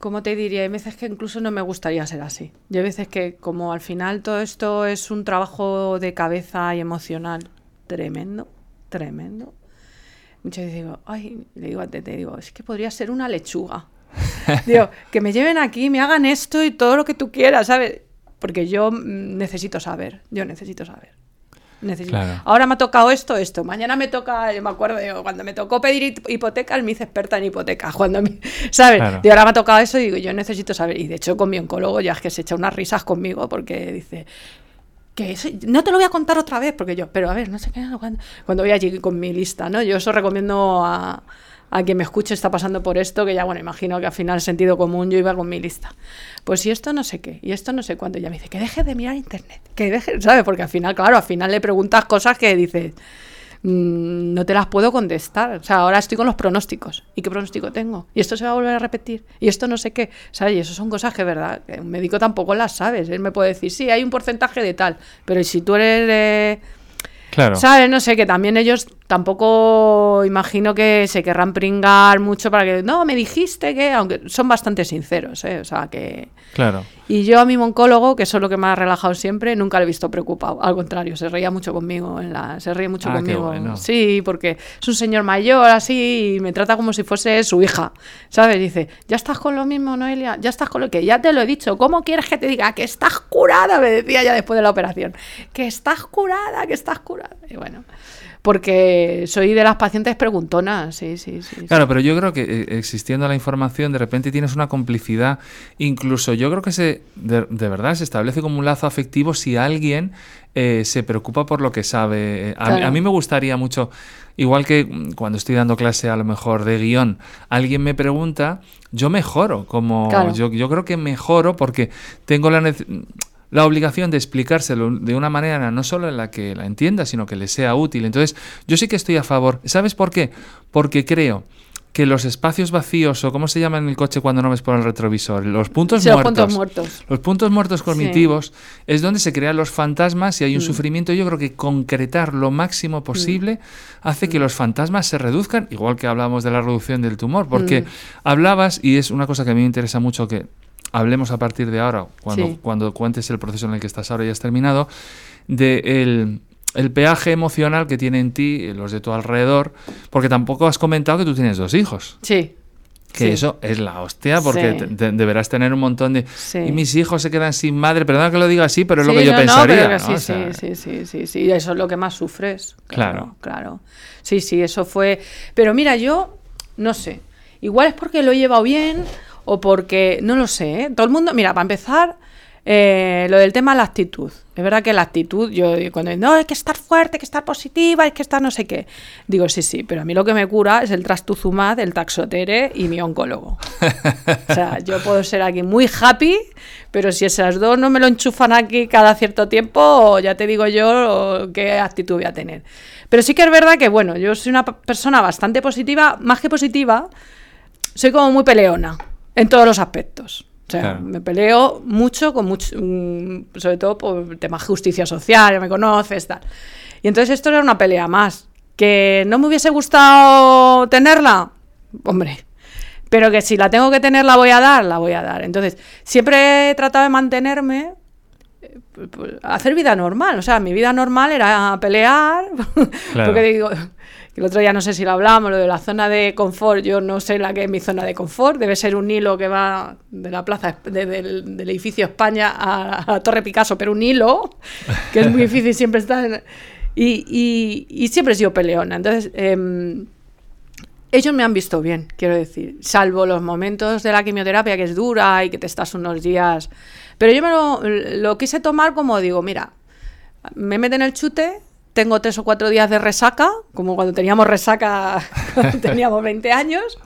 B: como te diría, hay veces que incluso no me gustaría ser así. Y hay veces que como al final todo esto es un trabajo de cabeza y emocional tremendo, tremendo. Muchas veces digo, ay, le digo a Tete, digo, es que podría ser una lechuga. digo, que me lleven aquí, me hagan esto y todo lo que tú quieras, ¿sabes? Porque yo mm, necesito saber, yo necesito saber. Ahora me ha tocado esto, esto. Mañana me toca, me acuerdo, cuando me tocó pedir hipoteca, él me hice experta en hipoteca. Cuando ¿Sabes? Y ahora me ha tocado eso y digo, yo necesito saber. Y de hecho, con mi oncólogo ya es que se echa unas risas conmigo porque dice, que no te lo voy a contar otra vez, porque yo, pero a ver, no sé qué, cuando, cuando voy allí con mi lista, ¿no? Yo eso recomiendo a, a quien me escuche está pasando por esto, que ya, bueno, imagino que al final sentido común yo iba con mi lista. Pues y esto no sé qué, y esto no sé cuándo, ya me dice, que deje de mirar internet, que deje, ¿sabes? Porque al final, claro, al final le preguntas cosas que dices, mm, no te las puedo contestar. O sea, ahora estoy con los pronósticos. ¿Y qué pronóstico tengo? Y esto se va a volver a repetir. Y esto no sé qué. ¿Sabes? Y eso son cosas que, ¿verdad? Un médico tampoco las sabes. Él me puede decir, sí, hay un porcentaje de tal. Pero si tú eres... Claro. ¿Sabes? No sé, que también ellos tampoco imagino que se querrán pringar mucho para que, no, me dijiste que, aunque son bastante sinceros, ¿eh? O sea, que...
A: Claro.
B: Y yo a mi oncólogo, que es lo que me ha relajado siempre, nunca le he visto preocupado. Al contrario, se reía mucho conmigo, en la, se ríe mucho ah, conmigo. Sí, porque es un señor mayor así y me trata como si fuese su hija, ¿sabes? Dice, ya estás con lo mismo, Noelia, ya estás con lo que ya te lo he dicho, ¿cómo quieres que te diga que estás curada? Me decía ya después de la operación, que estás curada, que estás curada. Y bueno porque soy de las pacientes preguntonas, sí, sí, sí.
A: Claro, pero yo creo que eh, existiendo la información, de repente tienes una complicidad, incluso yo creo que se, de, verdad se establece como un lazo afectivo si alguien eh, se preocupa por lo que sabe. A, mí me gustaría mucho, igual que cuando estoy dando clase a lo mejor de guion, alguien me pregunta, yo mejoro, como yo, yo creo que mejoro porque tengo la necesidad la obligación de explicárselo de una manera no solo en la que la entienda, sino que le sea útil. Entonces, yo sí que estoy a favor. ¿Sabes por qué? Porque creo que los espacios vacíos, o cómo se llama en el coche cuando no ves por el retrovisor, los puntos
B: Sí, los
A: muertos.
B: puntos muertos.
A: Los puntos muertos cognitivos es donde se crean los fantasmas y hay un
B: Mm.
A: sufrimiento. Yo creo que concretar lo máximo posible hace que los fantasmas se reduzcan, igual que hablamos de la reducción del tumor, porque
B: Mm.
A: hablabas, y es una cosa que a mí me interesa mucho que hablemos a partir de ahora, cuando,
B: Sí.
A: cuando cuentes el proceso en el que estás ahora y has terminado, de el, el peaje emocional que tiene en ti eh, los de tu alrededor, porque tampoco has comentado que tú tienes dos hijos.
B: Sí.
A: Que
B: sí.
A: eso es la hostia, porque
B: Sí.
A: te- te- deberás tener un montón de...
B: Sí.
A: Y mis hijos se quedan sin madre, perdona que lo diga así, pero es lo que yo
B: no, no,
A: pensaría.
B: que
A: ¿no?
B: sí,
A: O sea,
B: sí, sí, sí, sí, sí, eso es lo que más sufres.
A: Claro.
B: Claro, claro. Sí, sí, eso fue. Pero mira, yo no sé. Igual es porque lo he llevado bien o porque no lo sé. ¿eh? Todo el mundo, mira, para empezar, eh, lo del tema de la actitud. Es verdad que la actitud, yo cuando no, hay que estar fuerte, hay que estar positiva, hay que estar no sé qué. Digo, sí, sí, pero a mí lo que me cura es el trastuzumab, el taxotere y mi oncólogo. O sea, yo puedo ser aquí muy happy, pero si esas dos no me lo enchufan aquí cada cierto tiempo, ya te digo yo qué actitud voy a tener. Pero sí que es verdad que, bueno, yo soy una persona bastante positiva, más que positiva, soy como muy peleona en todos los aspectos. O sea,
A: Claro.
B: me peleo mucho, con mucho, mm, sobre todo por temas de justicia social, ya me conoces, tal. Y entonces esto era una pelea más. ¿Que no me hubiese gustado tenerla? Hombre, pero que si la tengo que tener, la voy a dar, la voy a dar. Entonces, siempre he tratado de mantenerme, eh, pues, hacer vida normal. O sea, mi vida normal era pelear,
A: Claro.
B: porque digo, el otro día no sé si lo hablamos, lo de la zona de confort, yo no sé la que es mi zona de confort, debe ser un hilo que va de la plaza, de- del, del edificio España a, a Torre Picasso, pero un hilo, que es muy difícil siempre estar en- y, y- y siempre he sido peleona. Entonces, em, ellos me han visto bien, quiero decir, salvo los momentos de la quimioterapia que es dura y que te estás unos días. Pero yo me lo, lo quise tomar como digo, mira, me meten el chute, tengo tres o cuatro días de resaca, como cuando teníamos resaca teníamos 20 años,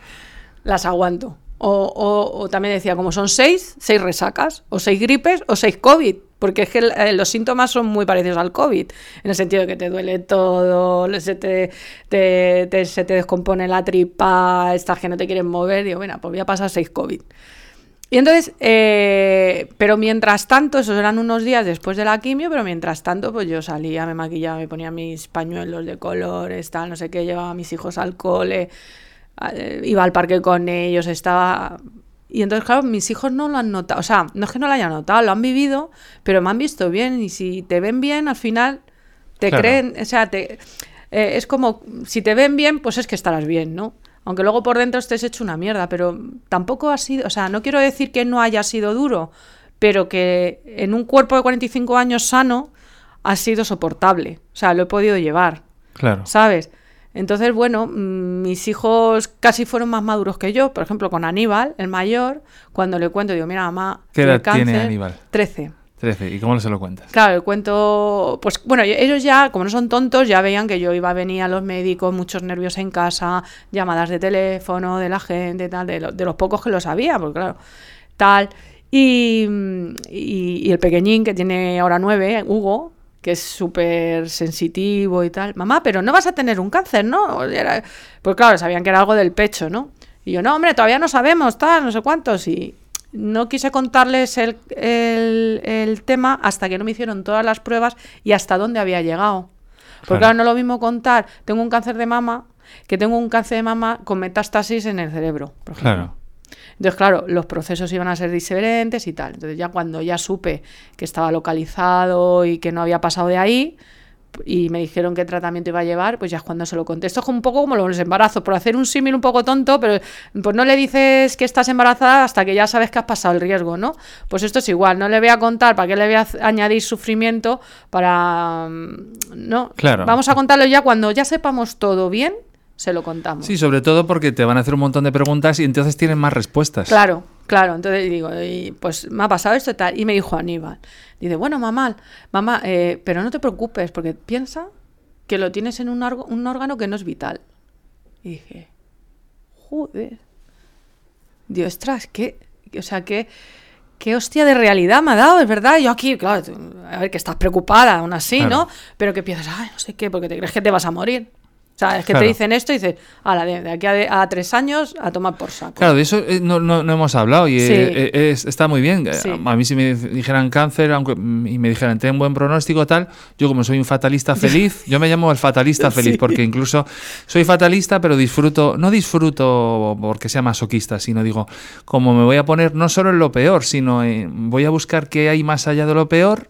B: las aguanto. O, o- también decía, como son seis, seis resacas, o seis gripes, o seis COVID, porque es que eh, los síntomas son muy parecidos al COVID, en el sentido de que te duele todo, se te, se te descompone la tripa, estás que no te quieren mover, digo, mira, pues voy a pasar seis COVID. Y entonces, eh, pero mientras tanto, esos eran unos días después de la quimio, pero mientras tanto, pues yo salía, me maquillaba, me ponía mis pañuelos de colores, tal, no sé qué, llevaba a mis hijos al cole, eh, iba al parque con ellos, estaba... Y entonces, claro, mis hijos no lo han notado, o sea, no es que no lo hayan notado, lo han vivido, pero me han visto bien y si te ven bien, al final te
A: Claro.
B: creen, o sea, te, eh, es como, si te ven bien, pues es que estarás bien, ¿no? Aunque luego por dentro estés hecho una mierda, pero tampoco ha sido, o sea, no quiero decir que no haya sido duro, pero que en un cuerpo de 45 años sano ha sido soportable, o sea, lo he podido llevar,
A: Claro.
B: ¿sabes? Entonces, bueno, mm, mis hijos casi fueron más maduros que yo, por ejemplo, con Aníbal, el mayor, cuando le cuento, digo, mira, mamá,
A: ¿Qué edad tiene
B: cáncer".
A: Aníbal?
B: 13.
A: 13. ¿Y cómo se lo cuentas?
B: Claro, el cuento, pues bueno, ellos ya, como no son tontos, ya veían que yo iba a venir a los médicos, muchos nervios en casa, llamadas de teléfono de la gente, tal, de, lo- de los pocos que lo sabía, porque claro, tal. Y, y- el pequeñín que tiene ahora nueve, Hugo, que es súper sensitivo y tal, mamá, pero no vas a tener un cáncer, ¿no? Pues claro, sabían que era algo del pecho, ¿no? Y yo, no, hombre, todavía no sabemos, tal, no sé cuántos. Y no quise contarles el, el- el tema hasta que no me hicieron todas las pruebas y hasta dónde había llegado. Porque
A: Claro.
B: claro, no es lo mismo contar, tengo un cáncer de mama, que tengo un cáncer de mama con metástasis en el cerebro, por ejemplo.
A: Claro.
B: Entonces, claro, los procesos iban a ser diferentes y tal. Entonces, ya cuando ya supe que estaba localizado y que no había pasado de ahí, y me dijeron qué tratamiento iba a llevar, pues ya es cuando se lo conté. Esto es un poco como los embarazos, por hacer un símil un poco tonto, pero pues no le dices que estás embarazada hasta que ya sabes que has pasado el riesgo, ¿no? Pues esto es igual, no le voy a contar para qué le voy a añadir sufrimiento para... mm, No,
A: Claro.
B: vamos a contarlo ya cuando ya sepamos todo bien, se lo contamos.
A: Sí, sobre todo porque te van a hacer un montón de preguntas y entonces tienen más respuestas.
B: Claro, claro. Entonces digo, y, pues me ha pasado esto y tal. Y me dijo Aníbal, dice, bueno, mamá, mamá, eh, pero no te preocupes, porque piensa que lo tienes en un, órgano que no es vital. Y dije, joder. Dios, ostras, qué, o sea, qué, qué hostia de realidad me ha dado, es verdad. Yo aquí, claro, a ver, que estás preocupada aún así,
A: Claro.
B: ¿no? Pero que piensas, ay, no sé qué, porque te crees que te vas a morir. O sea, es que te dicen esto y dices, la de, aquí a, tres años a tomar por saco.
A: Claro, de eso eh, no, no, hemos hablado y eh, eh, está muy bien. A mí si me dijeran cáncer aunque, y me dijeran, ten buen pronóstico tal, yo como soy un fatalista feliz, yo me llamo el fatalista feliz porque incluso soy fatalista pero disfruto, no disfruto porque sea masoquista, sino digo, como me voy a poner no solo en lo peor, sino voy a buscar qué hay más allá de lo peor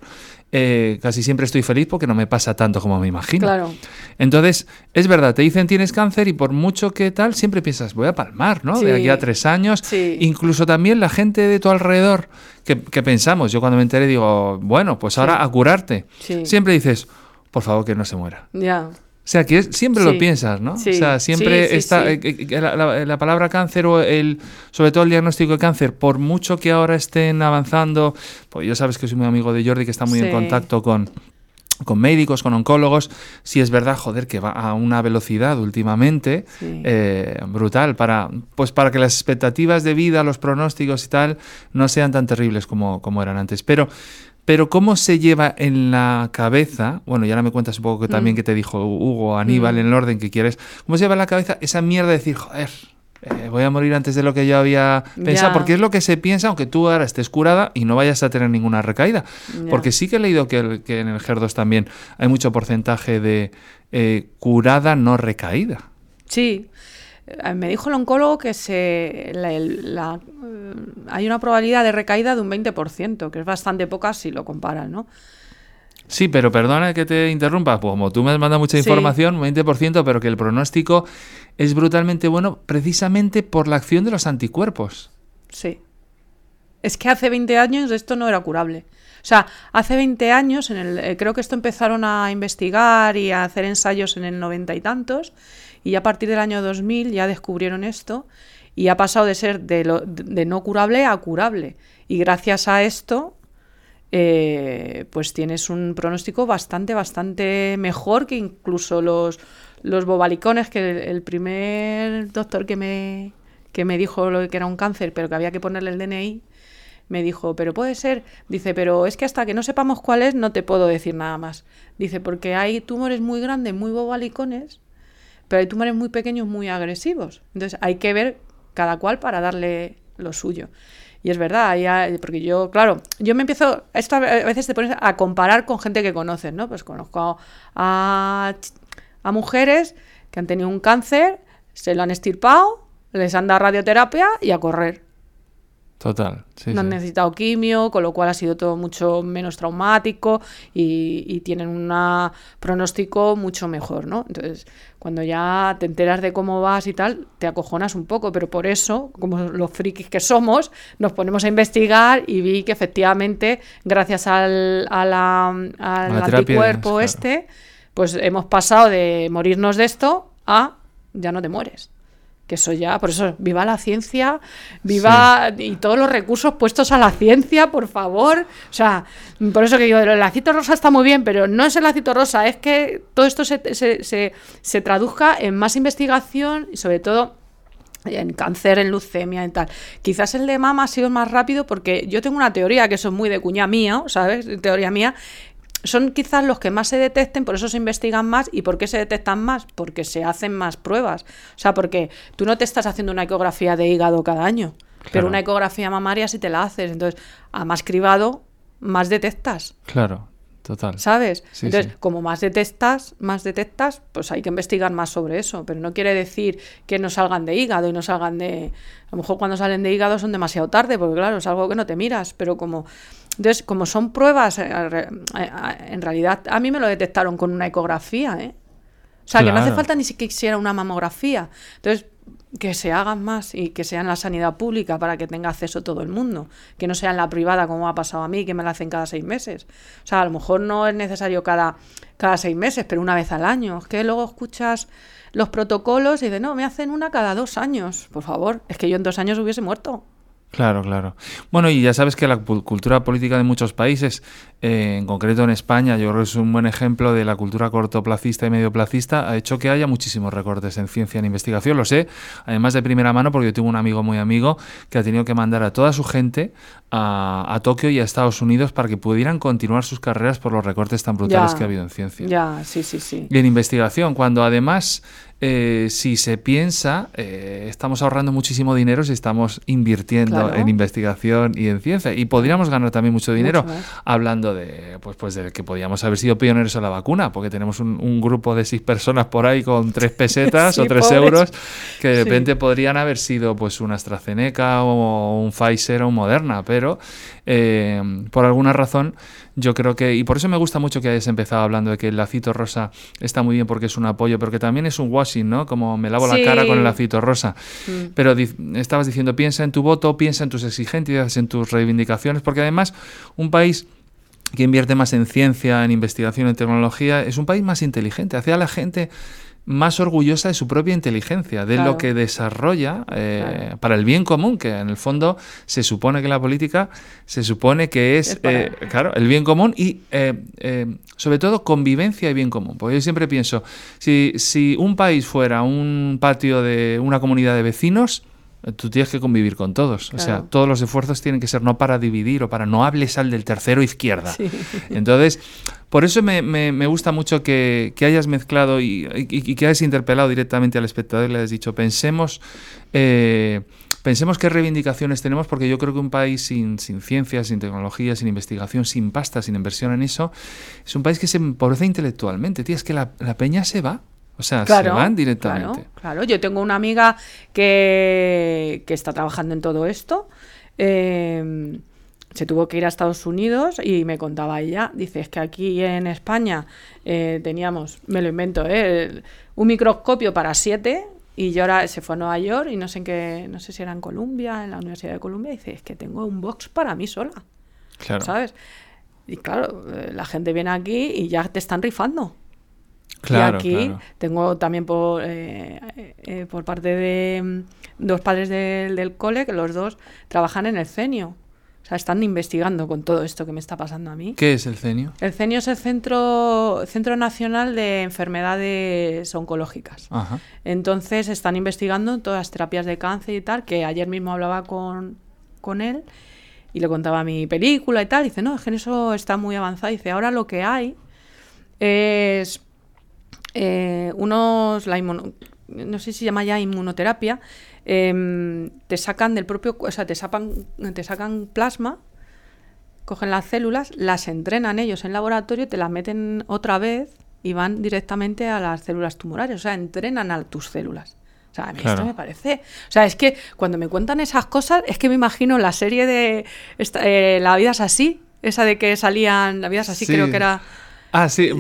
A: eh, casi siempre estoy feliz porque no me pasa tanto como me imagino.
B: Claro.
A: Entonces, es verdad, te dicen tienes cáncer y por mucho que tal, siempre piensas, voy a palmar, ¿no? De aquí a tres años. Incluso también la gente de tu alrededor, que, pensamos, yo cuando me enteré digo, bueno, pues ahora a curarte. Siempre dices, por favor que no se muera.
B: Ya.
A: O sea, que siempre lo piensas, ¿no? O sea, siempre está eh, eh, la, palabra cáncer o el, sobre todo el diagnóstico de cáncer, por mucho que ahora estén avanzando, pues yo sabes que soy muy amigo de Jordi, que está muy en contacto con, con médicos, con oncólogos, si es verdad, joder, que va a una velocidad últimamente eh, brutal para, pues para que las expectativas de vida, los pronósticos y tal, no sean tan terribles como, como eran antes. Pero pero cómo se lleva en la cabeza, bueno, y ahora me cuentas un poco que también mm. que te dijo Hugo, Aníbal, mm. en el orden que quieres, cómo se lleva en la cabeza esa mierda de decir, joder, eh, voy a morir antes de lo que yo había pensado, porque es lo que se piensa, aunque tú ahora estés curada y no vayas a tener ninguna recaída. Porque sí que he leído que, en el GER2 también hay mucho porcentaje de eh, curada no recaída.
B: Sí, me dijo el oncólogo que se, la, eh, hay una probabilidad de recaída de un 20%, que es bastante poca si lo comparas, ¿no?
A: Sí, pero perdona que te interrumpa, pues como tú me has mandado mucha información, un 20%, pero que el pronóstico es brutalmente bueno precisamente por la acción de los anticuerpos.
B: Sí. Es que hace 20 años esto no era curable. O sea, hace 20 años, en el, eh, creo que esto empezaron a investigar y a hacer ensayos en el noventa y tantos, y a partir del año 2000 ya descubrieron esto y ha pasado de ser de, lo, de no curable a curable. Y gracias a esto, eh, pues tienes un pronóstico bastante, bastante mejor que incluso los, los bobalicones, que el, primer doctor que me, que me dijo lo que era un cáncer, pero que había que ponerle el DNI, me dijo, pero puede ser, dice, pero es que hasta que no sepamos cuál es, no te puedo decir nada más. Dice, porque hay tumores muy grandes, muy bobalicones, pero hay tumores muy pequeños, muy agresivos. Entonces hay que ver cada cual para darle lo suyo. Y es verdad, porque yo, claro, yo me empiezo, esto a veces te pones a comparar con gente que conoces, ¿no? Pues conozco a, a mujeres que han tenido un cáncer, se lo han estirpado, les han dado radioterapia y a correr.
A: Total.
B: no han necesitado quimio, con lo cual ha sido todo mucho menos traumático y, tienen un pronóstico mucho mejor, ¿no? Entonces, cuando ya te enteras de cómo vas y tal, te acojonas un poco, pero por eso, como los frikis que somos, nos ponemos a investigar y vi que efectivamente, gracias al, al anticuerpo este, pues hemos pasado de morirnos de esto a ya no te mueres que eso ya, por eso, viva la ciencia, viva y todos los recursos puestos a la ciencia, por favor. O sea, por eso que digo, el acito rosa está muy bien, pero no es el acito rosa, es que todo esto se, se, se, traduzca en más investigación y sobre todo en cáncer, en leucemia y tal. Quizás el de mama ha sido más rápido porque yo tengo una teoría que eso es muy de cuña mía, ¿sabes? Teoría mía, son quizás los que más se detecten, por eso se investigan más. ¿Y por qué se detectan más? Porque se hacen más pruebas. O sea, porque tú no te estás haciendo una ecografía de hígado cada año, pero una ecografía mamaria sí te la haces. Entonces, a más cribado, más detectas.
A: Claro, total.
B: ¿Sabes? Entonces, como más detectas, más detectas, pues hay que investigar más sobre eso. Pero no quiere decir que no salgan de hígado y no salgan de. A lo mejor cuando salen de hígado son demasiado tarde, porque claro, es algo que no te miras, pero como entonces, como son pruebas, eh, eh, en realidad a mí me lo detectaron con una ecografía, ¿eh? O sea, que no hace falta ni siquiera una mamografía. Entonces, que se hagan más y que sea en la sanidad pública para que tenga acceso todo el mundo, que no sea en la privada como ha pasado a mí, que me la hacen cada seis meses. O sea, a lo mejor no es necesario cada, cada seis meses, pero una vez al año. Es que luego escuchas los protocolos y dices, no, me hacen una cada dos años. Por favor, es que yo en dos años hubiese muerto.
A: Claro, claro. Bueno, y ya sabes que la cultura política de muchos países, eh, en concreto en España, yo creo que es un buen ejemplo de la cultura cortoplacista y medioplacista, ha hecho que haya muchísimos recortes en ciencia en investigación. Lo sé, además de primera mano, porque yo tengo un amigo muy amigo que ha tenido que mandar a toda su gente a, a Tokio y a Estados Unidos para que pudieran continuar sus carreras por los recortes tan brutales que ha habido en ciencia.
B: Ya, sí, sí, sí.
A: Y en investigación, cuando además eh, si se piensa, eh, estamos ahorrando muchísimo dinero si estamos invirtiendo en investigación y en ciencia. Y podríamos ganar también mucho dinero hablando de, pues, pues de que podríamos haber sido pioneros en la vacuna, porque tenemos un, grupo de seis personas por ahí con tres pesetas o tres euros que de repente podrían haber sido pues una AstraZeneca o un Pfizer o un Moderna, pero eh, por alguna razón yo creo que, y por eso me gusta mucho que hayas empezado hablando de que el lacito rosa está muy bien porque es un apoyo, pero que también es un washing, ¿no? Como me lavo la cara con el lacito rosa. Mm. Pero estabas diciendo, piensa en tu voto, piensa en tus exigencias, en tus reivindicaciones, porque además un país que invierte más en ciencia, en investigación, en tecnología, es un país más inteligente. Hace a la gente más orgullosa de su propia inteligencia, de lo que desarrolla eh, para el bien común, que en el fondo se supone que la política se supone que es, eh, claro, el bien común y eh, sobre todo convivencia y bien común. Porque yo siempre pienso, si, si un país fuera un patio de una comunidad de vecinos, tú tienes que convivir con todos. O sea, todos los esfuerzos tienen que ser no para dividir o para no hables al del tercero izquierda. Entonces, por eso me, me, gusta mucho que, que hayas mezclado y, que hayas interpelado directamente al espectador y le hayas dicho, pensemos, eh, pensemos qué reivindicaciones tenemos, porque yo creo que un país sin, sin ciencia, sin tecnología, sin investigación, sin pasta, sin inversión en eso, es un país que se empobrece intelectualmente. Tío, es que la, la peña se va. O sea, se van directamente.
B: Claro, yo tengo una amiga que, que está trabajando en todo esto. Em, se tuvo que ir a Estados Unidos y me contaba ella, dice, es que aquí en España eh, teníamos, me lo invento, eh, un microscopio para siete y yo ahora se fue a Nueva York y no sé en qué, no sé si era en Columbia, en la Universidad de Columbia, y dice, es que tengo un box para mí sola. Claro. ¿Sabes? Y claro, eh, la gente viene aquí y ya te están rifando y aquí tengo también por, eh, eh, por parte de mm, dos padres del cole, que los dos trabajan en el CENIO. O sea, están investigando con todo esto que me está pasando a mí.
A: ¿Qué es el CENIO?
B: El CENIO es el Centro, Centro Nacional de Enfermedades Oncológicas. Entonces están investigando todas las terapias de cáncer y tal, que ayer mismo hablaba con, con él y le contaba mi película y tal. dice, no, es que en eso está muy avanzado. dice, ahora lo que hay es eh, unos, la no sé si se llama ya inmunoterapia, em, te sacan del propio, o sea, te, sacan, te sacan plasma, cogen las células, las entrenan ellos en laboratorio, te las meten otra vez y van directamente a las células tumorales, o sea, entrenan a tus células. O sea, a mí esto me parece. O sea, es que cuando me cuentan esas cosas, es que me imagino la serie de eh, La vida es así, esa de que salían, La vida es así, creo que era.
A: Ah, sí,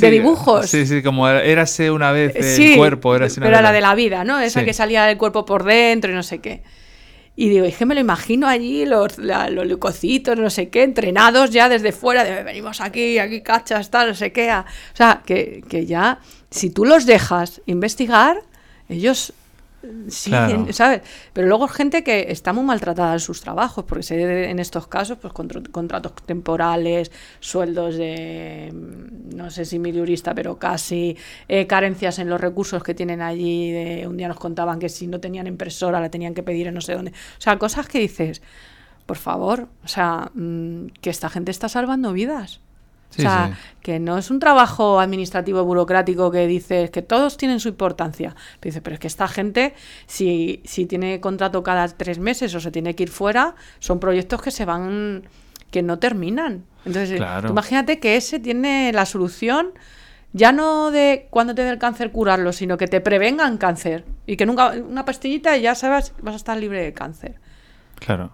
B: de dibujos.
A: Sí, sí, como érase una vez el cuerpo, érase
B: una Pero la de la vida, ¿no? Esa que salía del cuerpo por dentro y no sé qué. Y digo, es que me lo imagino allí, los, los leucocitos, no sé qué, entrenados ya desde fuera, de venimos aquí, aquí cachas, tal, no sé qué. O sea, que, que ya, si tú los dejas investigar, ellos Sí, ¿sabes? Pero luego gente que está muy maltratada en sus trabajos, porque se debe en estos casos, pues contratos temporales, sueldos de, mm, no sé si milurista, pero casi, eh, carencias en los recursos que tienen allí. De, un día nos contaban que si no tenían impresora la tenían que pedir en no sé dónde. O sea, cosas que dices, por favor, o sea, mm, que esta gente está salvando vidas o sea, que no es un trabajo administrativo burocrático que dices que todos tienen su importancia. Pero dice, pero es que esta gente, si, si tiene contrato cada tres meses o se tiene que ir fuera, son proyectos que se van, que no terminan. Entonces, imagínate que ese tiene la solución ya no de cuando te dé el cáncer curarlo, sino que te prevengan cáncer y que nunca una pastillita y ya sabes vas a estar libre de cáncer.
A: Claro.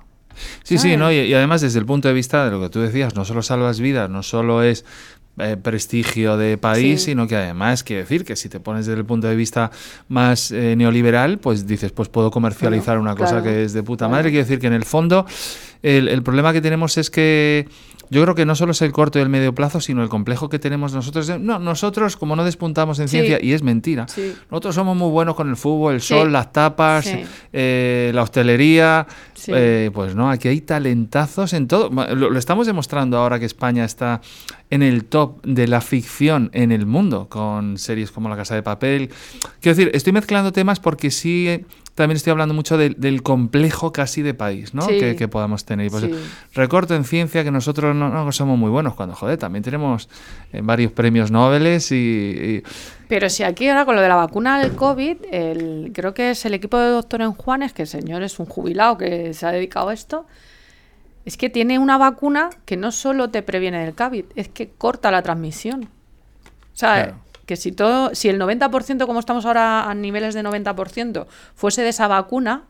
A: Sí, sí, ¿no? Y, además desde el punto de vista de lo que tú decías, no solo salvas vidas, no solo es eh, prestigio de país, sino que además quiere decir que si te pones desde el punto de vista más eh, neoliberal, pues dices, pues puedo comercializar una cosa que es de puta madre. Quiere decir que en el fondo el, el problema que tenemos es que yo creo que no solo es el corto y el medio plazo, sino el complejo que tenemos nosotros. No, nosotros, como no despuntamos en ciencia, y es mentira, nosotros somos muy buenos con el fútbol, el sol, las tapas, eh, la hostelería. Eh, pues no, aquí hay talentazos en todo. Lo, estamos demostrando ahora que España está en el top de la ficción en el mundo, con series como La Casa de Papel. Quiero decir, estoy mezclando temas porque sí también estoy hablando mucho del complejo casi de país ¿no? que, podamos tener. Pues, Recorto en ciencia que nosotros no, somos muy buenos cuando, joder, también tenemos eh, varios premios Nobel y,
B: Pero si aquí ahora con lo de la vacuna del COVID, el, creo que es el equipo de doctor en Juanes, que el señor es un jubilado que se ha dedicado a esto, es que tiene una vacuna que no solo te previene del COVID, es que corta la transmisión. O sea, que si todo, si el 90%, como estamos ahora a niveles de 90%, fuese de esa vacuna,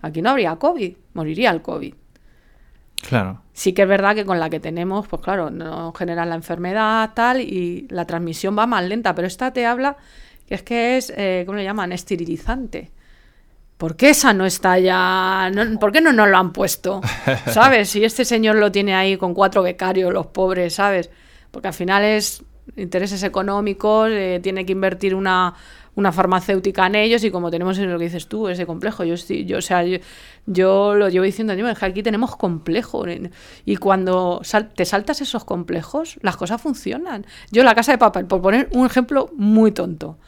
B: aquí no habría COVID, moriría el COVID.
A: Claro.
B: Sí que es verdad que con la que tenemos, pues claro, no genera la enfermedad tal y la transmisión va más lenta, pero esta te habla que es que es, eh, ¿cómo le llaman? Esterilizante. ¿Por qué esa no está ya? ¿Por qué no nos lo han puesto? ¿Sabes? Si este señor lo tiene ahí con cuatro becarios, los pobres, ¿sabes? Porque al final es intereses económicos, eh, tiene que invertir una, una, farmacéutica en ellos y como tenemos lo que dices tú, ese complejo, yo, yo, o sea, yo, lo llevo diciendo, es que aquí tenemos complejo y cuando te saltas esos complejos, las cosas funcionan. Yo la casa de papel, por poner un ejemplo muy tonto,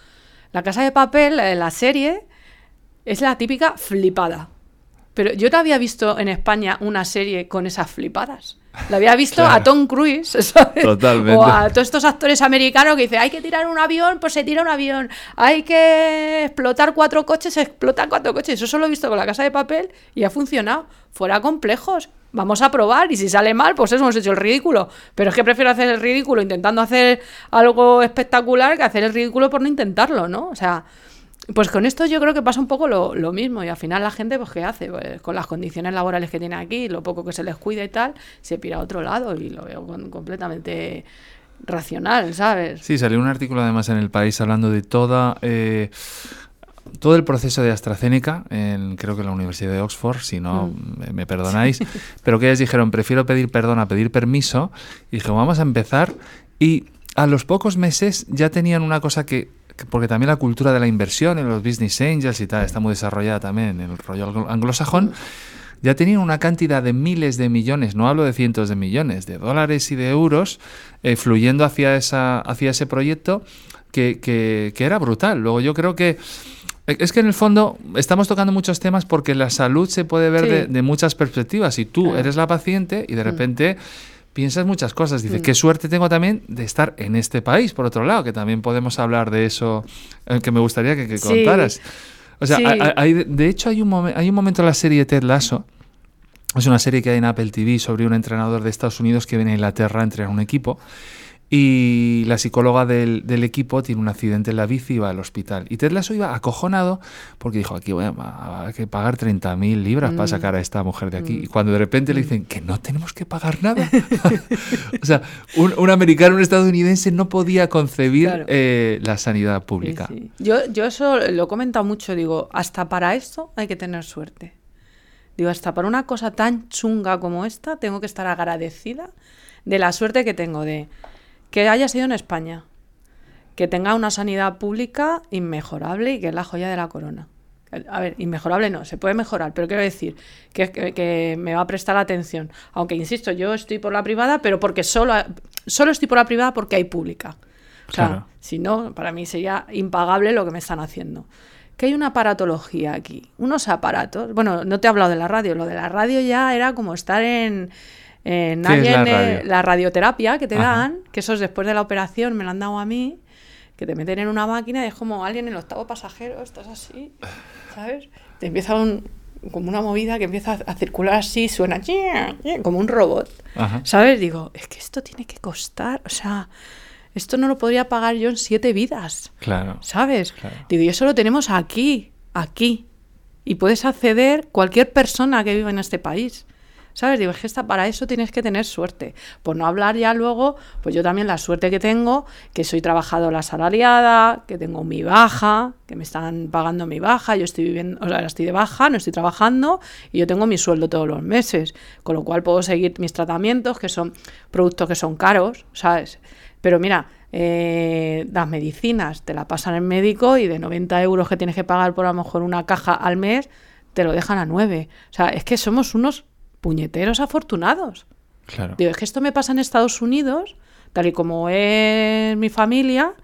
B: la casa de papel, eh, la serie, es la típica flipada. Pero yo no había visto en España una serie con esas flipadas. La había visto a Tom Cruise, ¿sabes?
A: Totalmente.
B: O a todos estos actores americanos que dicen, hay que tirar un avión, pues se tira un avión. Hay que explotar cuatro coches, se explotan cuatro coches. Eso solo he visto con la casa de papel y ha funcionado. Fuera complejos. Vamos a probar y si sale mal, pues eso hemos hecho el ridículo. Pero es que prefiero hacer el ridículo intentando hacer algo espectacular que hacer el ridículo por no intentarlo, ¿no? O sea, pues con esto yo creo que pasa un poco lo, mismo y al final la gente, pues ¿qué hace? Pues con las condiciones laborales que tiene aquí, lo poco que se les cuida y tal, se pira a otro lado y lo veo completamente racional, ¿sabes?
A: Sí, salió un artículo además en el país hablando de toda... Eh, todo el proceso de AstraZeneca, en, creo que en la Universidad de Oxford, si no mm. me, perdonáis, pero que ellos dijeron, prefiero pedir perdón a pedir permiso, y dije, vamos a empezar, y a los pocos meses ya tenían una cosa que porque también la cultura de la inversión en los business angels y tal está muy desarrollada también en el rollo anglosajón, ya tenían una cantidad de miles de millones, no hablo de cientos de millones, de dólares y de euros eh, fluyendo hacia, esa, hacia ese proyecto que, que, era brutal. Luego yo creo que... Es que en el fondo estamos tocando muchos temas porque la salud se puede ver de, muchas perspectivas. Y tú eres la paciente y de mm. Piensas muchas cosas. Dice, mm. qué suerte tengo también de estar en este país, por otro lado, que también podemos hablar de eso, eh, que me gustaría que, contaras. O sea, hay, de hecho hay un, hay un momento en la serie Ted Lasso, es una serie que hay en Apple TV sobre un entrenador de Estados Unidos que viene a Inglaterra a entrenar un equipo y la psicóloga del, equipo tiene un accidente en la bici y va al hospital. Y Ted Lasso iba acojonado porque dijo, aquí voy a, que pagar 30.000 libras para mm. sacar a esta mujer de aquí. Mm. Y cuando de repente le mm. dicen que no tenemos que pagar nada. o sea, un, americano, un estadounidense no podía concebir eh, la sanidad pública.
B: Yo, yo eso lo he comentado mucho, digo, hasta para esto hay que tener suerte. Digo, hasta para una cosa tan chunga como esta, tengo que estar agradecida de la suerte que tengo de que haya sido en España, que tenga una sanidad pública inmejorable y que es la joya de la corona. A ver, inmejorable no, se puede mejorar, pero quiero decir que, que, me va a prestar atención. Aunque, insisto, yo estoy por la privada, pero porque solo, solo estoy por la privada porque hay pública. O sea, si no, para mí sería impagable lo que me están haciendo. Que hay una aparatología aquí, unos aparatos. Bueno, no te he hablado de la radio, lo de la radio ya era como estar en, en la, radioterapia que te dan, que eso es después de la operación, me lo han dado a mí, que te meten en una máquina y es como alguien en el octavo pasajero, estás así, ¿sabes? Te empieza un, como una movida que empieza a circular así, suena como un robot, ¿sabes? Digo, es que esto tiene que costar, o sea, esto no lo podría pagar yo en siete vidas,
A: claro,
B: ¿sabes? Digo, y eso lo tenemos aquí, aquí, y puedes acceder cualquier persona que viva en este país. ¿Sabes? Digo, es que está, para eso tienes que tener suerte. Por no hablar ya luego, pues yo también la suerte que tengo, que soy trabajadora asalariada, que tengo mi baja, que me están pagando mi baja, yo estoy viviendo, o sea, estoy de baja, no estoy trabajando y yo tengo mi sueldo todos los meses, con lo cual puedo seguir mis tratamientos, que son productos que son caros, ¿sabes? Pero mira, eh, las medicinas te la pasan el médico y de 90 euros que tienes que pagar por a lo mejor una caja al mes, te lo dejan a 9. O sea, es que somos unos puñeteros afortunados.
A: Claro.
B: Digo, es que esto me pasa en Estados Unidos, tal y como es mi familia,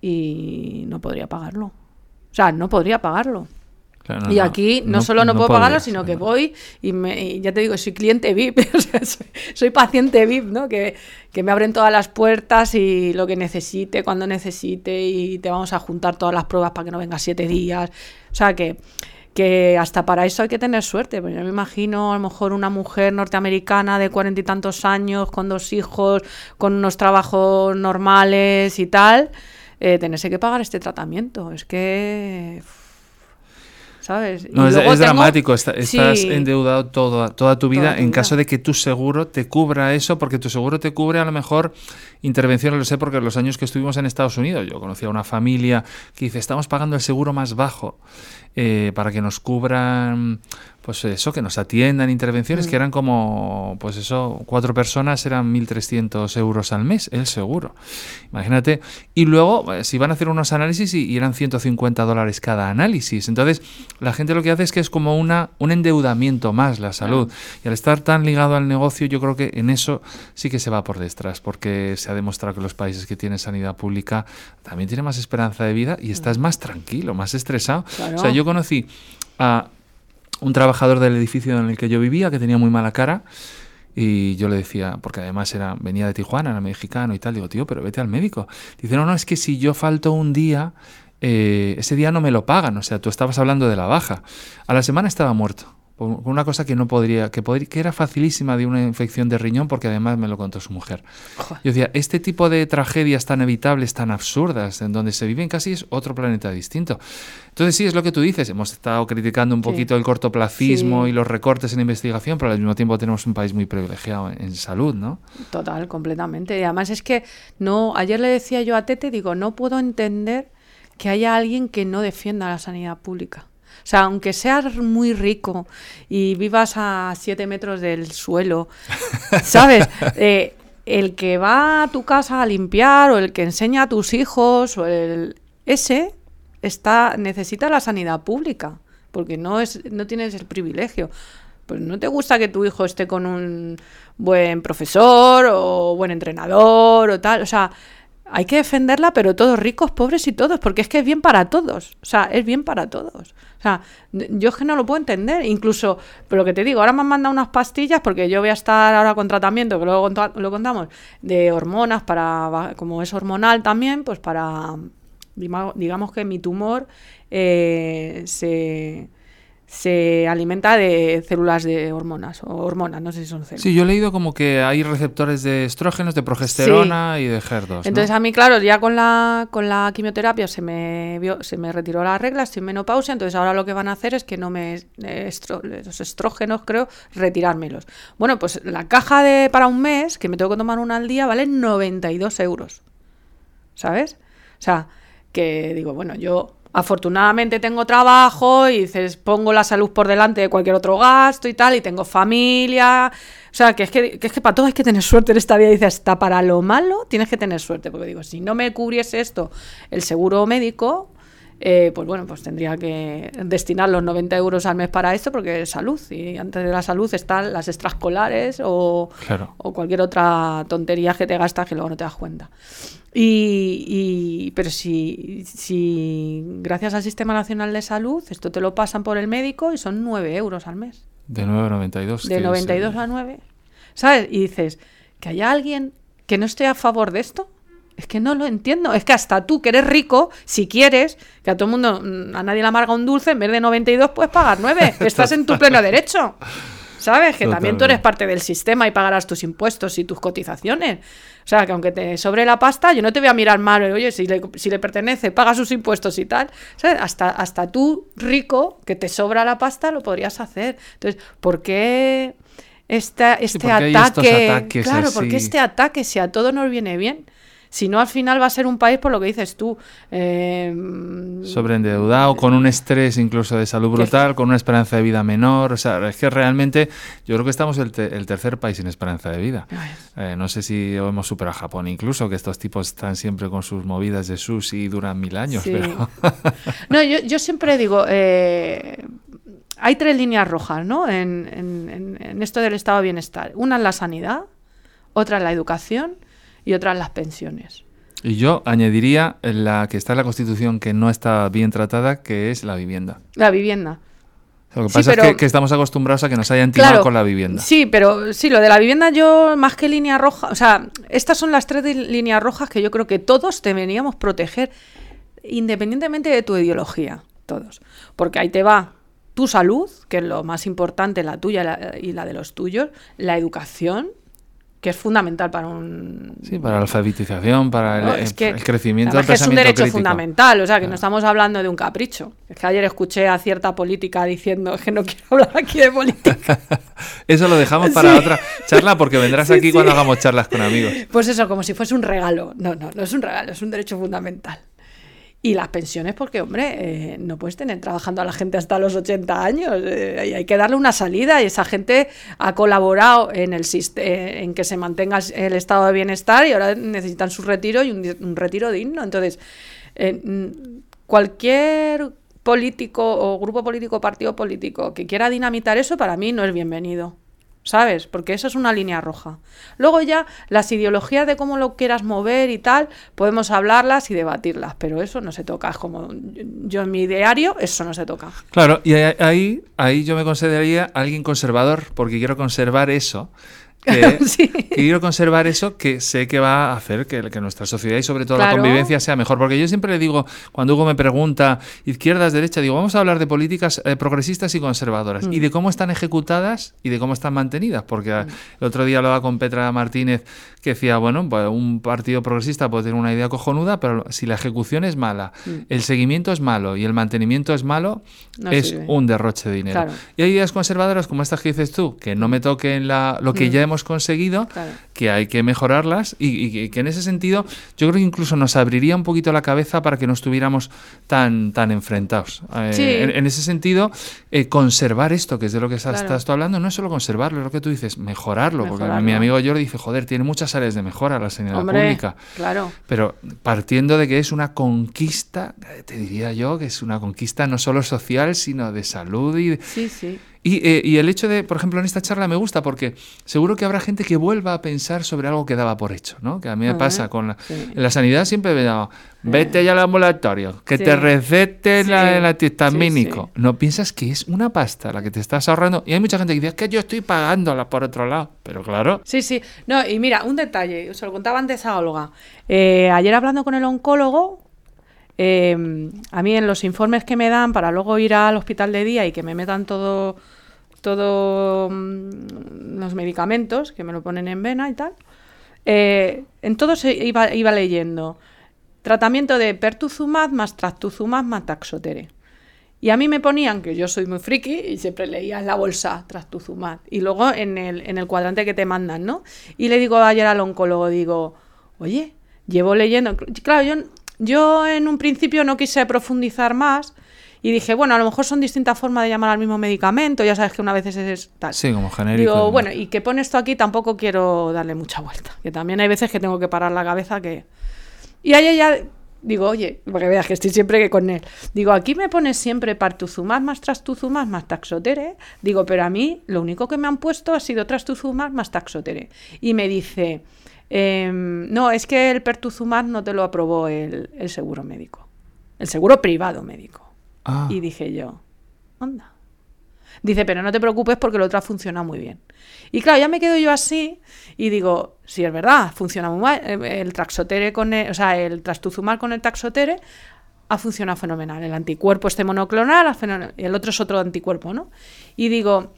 B: y no podría pagarlo. O sea, no podría pagarlo.
A: Claro, no,
B: y aquí no,
A: no-
B: solo no,
A: no
B: puedo pagarlo, sino que voy y, me, y ya te digo, soy cliente VIP, o sea, soy, soy paciente VIP, ¿no? Que, que me abren todas las puertas y lo que necesite, cuando necesite, y te vamos a juntar todas las pruebas para que no vengas siete días. O sea, que, que hasta para eso hay que tener suerte. Pues yo me imagino a lo mejor una mujer norteamericana de cuarenta y tantos años, con dos hijos, con unos trabajos normales y tal, eh, tenerse que pagar este tratamiento. Es que... ¿Sabes?
A: No, es,
B: luego
A: es
B: tengo-
A: dramático. está- estás
B: Sí.
A: endeudado toda, toda tu vida
B: Toda tu
A: en
B: vida.
A: caso de que tu seguro te cubra eso, porque tu seguro te cubre a lo mejor intervenciones, lo sé porque los años que estuvimos en Estados Unidos, yo conocía una familia que dice, estamos pagando el seguro más bajo eh, para que nos cubran, pues eso, que nos atiendan intervenciones
B: Mm.
A: que eran como, pues eso, cuatro personas eran 1.300 euros al mes, el seguro. Imagínate. Y luego, eh, si van a hacer unos análisis y, y eran 150 dólares cada análisis. Entonces, la gente lo que hace es que es como una, un endeudamiento más la salud. Y al estar tan ligado al negocio, yo creo que en eso sí que se va por detrás, porque se ha demostrado que los países que tienen sanidad pública también tienen más esperanza de vida y estás más tranquilo, más estresado.
B: Claro.
A: O sea, yo conocí a un trabajador del edificio en el que yo vivía que tenía muy mala cara. Y yo le decía, porque además era, venía de Tijuana, era mexicano y tal, digo, tío, pero vete al médico. Dice, no, no, es que si yo falto un día, eh, ese día no me lo pagan. O sea, tú estabas hablando de la baja. A la semana estaba muerto. Una cosa que no podría, que, podría, que era facilísima de una infección de riñón, porque además me lo contó su mujer.
B: Joder.
A: Yo decía, este tipo de tragedias tan evitables, tan absurdas, en donde se viven casi es otro planeta distinto. Entonces sí, es lo que tú dices, hemos estado criticando un
B: Sí.
A: poquito el cortoplacismo
B: Sí.
A: y los recortes en investigación, pero al mismo tiempo tenemos un país muy privilegiado en, en salud, ¿no?
B: Total, completamente. Y además es que no, ayer le decía yo a Tete, digo, no puedo entender que haya alguien que no defienda la sanidad pública. O sea, aunque seas muy rico y vivas a siete metros del suelo, ¿sabes? Eh, el que va a tu casa a limpiar o el que enseña a tus hijos o el ese está necesita la sanidad pública porque no es no tienes el privilegio pues no te gusta que tu hijo esté con un buen profesor o buen entrenador o tal o sea hay que defenderla pero todos ricos pobres y todos porque es que es bien para todos. O sea es bien para todos. O sea yo es que no lo puedo entender. Incluso pero lo que te digo ahora me han mandado unas pastillas porque yo voy a estar ahora con tratamiento que luego lo contamos de hormonas para como es hormonal también pues para digamos que mi tumor eh, se, se alimenta de células de hormonas, o hormonas, no sé si son células.
A: Sí, yo he leído como que hay receptores de estrógenos, de progesterona y de HER2.
B: Entonces a mí, claro, ya con la, con la quimioterapia se me, vio- se me retiró la regla, estoy en menopausia, entonces ahora lo que van a hacer es que no me... eh, estro- los estrógenos, creo, retirármelos. Bueno, pues la caja de para un mes, que me tengo que tomar una al día, vale 92 euros. ¿Sabes? O sea, que digo, bueno, yo afortunadamente tengo trabajo y dices, pongo la salud por delante de cualquier otro gasto y tal, y tengo familia. O sea, que es que, que es que para todo hay que tener suerte en esta vida. Dices, hasta para lo malo tienes que tener suerte. Porque digo, si no me cubriese esto el seguro médico, eh, pues bueno, pues tendría que destinar los 90 euros al mes para esto porque es salud. Y antes de la salud están las extraescolares o,
A: Claro.
B: o cualquier otra tontería que te gastas que luego no te das cuenta. Y, y- pero si, si gracias al Sistema Nacional de Salud esto te lo pasan por el médico y son 9 euros al mes.
A: De 9,92.
B: De
A: que es,
B: 92
A: eh,
B: a 9. ¿Sabes? Y dices, ¿que haya alguien que no esté a favor de esto? Es que no lo entiendo. Es que hasta tú, que eres rico, si quieres, que a todo el mundo, mm, a nadie le amarga un dulce, en vez de 92 puedes pagar 9. Estás en tu pleno derecho. ¿Sabes? Que también tú eres parte del sistema y pagarás tus impuestos y tus cotizaciones. O sea, que aunque te sobre la pasta, yo no te voy a mirar mal, oye, si le, si le pertenece, paga sus impuestos y tal. ¿Sabes? Hasta, hasta tú, rico, que te sobra la pasta, lo podrías hacer. Entonces, ¿por qué esta, este ataque. claro, porque este ataque, si a todos nos viene bien, si no, al final va a ser un país, por lo que dices tú. Eh,
A: Sobreendeudado, con un estrés incluso de salud brutal, con una esperanza de vida menor. O sea, es que realmente yo creo que estamos el, el tercer país sin esperanza de vida. Eh, no sé si hemos superado a Japón incluso, que estos tipos están siempre con sus movidas de sus y duran mil años.
B: no, yo, yo, siempre digo... Eh, hay tres líneas rojas, ¿no? En, en, en, esto del estado de bienestar. Una es la sanidad, otra es la educación y otras las pensiones.
A: Y yo añadiría la que está en la Constitución que no está bien tratada, que es la vivienda.
B: La vivienda.
A: Lo que pasa es que, estamos acostumbrados a que nos hayan tirado con la vivienda.
B: Sí, pero sí, lo de la vivienda yo, más que línea roja, o sea, estas son las tres líneas rojas que yo creo que todos deberíamos proteger, independientemente de tu ideología, todos. Porque ahí te va tu salud, que es lo más importante, la tuya y la de los tuyos, la educación, que es fundamental para un...
A: Sí, para la alfabetización, para el, crecimiento del
B: que es un derecho fundamental, o sea, que no estamos hablando de un capricho. Es que ayer escuché a cierta política diciendo que no quiero hablar aquí de política.
A: eso lo dejamos para otra charla porque vendrás aquí cuando hagamos charlas con amigos.
B: Pues eso, como si fuese un regalo. No, no, no es un regalo, es un derecho fundamental. Y las pensiones, porque, hombre, eh, no puedes tener trabajando a la gente hasta los 80 años. Eh, hay que darle una salida y esa gente ha colaborado en, el, eh, en que se mantenga el estado de bienestar y ahora necesitan su retiro y un, retiro digno. Entonces, cualquier político o grupo político o partido político que quiera dinamitar eso, para mí no es bienvenido. ¿Sabes? Porque eso es una línea roja. Luego ya las ideologías de cómo lo quieras mover y tal, podemos hablarlas y debatirlas, pero eso no se toca. Es como yo en mi diario, eso no se toca.
A: Claro, y ahí, ahí yo me consideraría alguien conservador, porque quiero conservar eso que, quiero conservar eso que sé que va a hacer que, nuestra sociedad y sobre todo la convivencia sea mejor. Porque yo siempre le digo, cuando Hugo me pregunta izquierdas, derecha, digo, vamos a hablar de políticas eh, progresistas y conservadoras y mm. de cómo están ejecutadas y de cómo están mantenidas. Porque mm. el otro día hablaba con Petra Martínez que decía, bueno, pues un partido progresista puede tener una idea cojonuda, pero si la ejecución es mala, mm. el seguimiento es malo y el mantenimiento es malo, es un derroche de dinero. Y hay ideas conservadoras como estas que dices tú, que no me toquen la, lo que ya hemos hemos conseguido, que hay que mejorarlas y, que en ese sentido yo creo que incluso nos abriría un poquito la cabeza para que no estuviéramos tan, tan enfrentados. Eh, en, ese sentido, eh, conservar esto, que es de lo que estás, tú hablando, no es solo conservarlo, es lo que tú dices, mejorarlo, porque mi amigo Jordi dice, joder, tiene muchas áreas de mejora la sanidad pública.
B: Claro.
A: Pero partiendo de que es una conquista, te diría yo que es una conquista no solo social, sino de salud y...
B: Sí, sí.
A: Eh, y, el hecho de, por ejemplo, en esta charla me gusta porque seguro que habrá gente que vuelva a pensar sobre algo que daba por hecho, ¿no? Que a mí me pasa con la, en la sanidad siempre me daba, vete ya al ambulatorio, que te recete el antihistamínico. No piensas que es una pasta la que te estás ahorrando. Y hay mucha gente que dice, es que yo estoy pagándola por otro lado. Pero claro.
B: Sí, sí. No, y mira, un detalle, os lo contaba antes a Olga. Eh, ayer hablando con el oncólogo, Em, a mí en los informes que me dan para luego ir al hospital de día y que me metan todo todos mm, los medicamentos que me lo ponen en vena y tal, eh, en todo se iba, iba, leyendo tratamiento de pertuzumab más trastuzumab más taxotere. Y a mí me ponían, que yo soy muy friki, y siempre leía en la bolsa trastuzumab. Y luego en el, en el cuadrante que te mandan, ¿no? Y le digo ayer al oncólogo, digo, oye, llevo leyendo... Claro, yo yo en un principio no quise profundizar más y dije, bueno, a lo mejor son distintas formas de llamar al mismo medicamento, ya sabes que una vez es tal.
A: Sí, como genérico.
B: Digo, bueno, y que pone esto aquí tampoco quiero darle mucha vuelta, que también hay veces que tengo que parar la cabeza que... Y ahí ya digo, oye, porque veas que estoy siempre con él. Digo, aquí me pones siempre partuzumab más trastuzumab más taxotere. Digo, pero a mí lo único que me han puesto ha sido trastuzumab más taxotere. Y me dice, Em, no, es que el pertuzumab no te lo aprobó el, seguro médico, el seguro privado médico. Ah. Y dije yo, anda. Dice, pero no te preocupes porque lo otro ha funcionado muy bien. Y claro, ya me quedo yo así y digo, si es verdad, funciona muy mal. Eh, el traxotere con el, o sea, el trastuzumab con el taxotere ha funcionado fenomenal. El anticuerpo este monoclonal, y el otro es otro anticuerpo, ¿no? Y digo,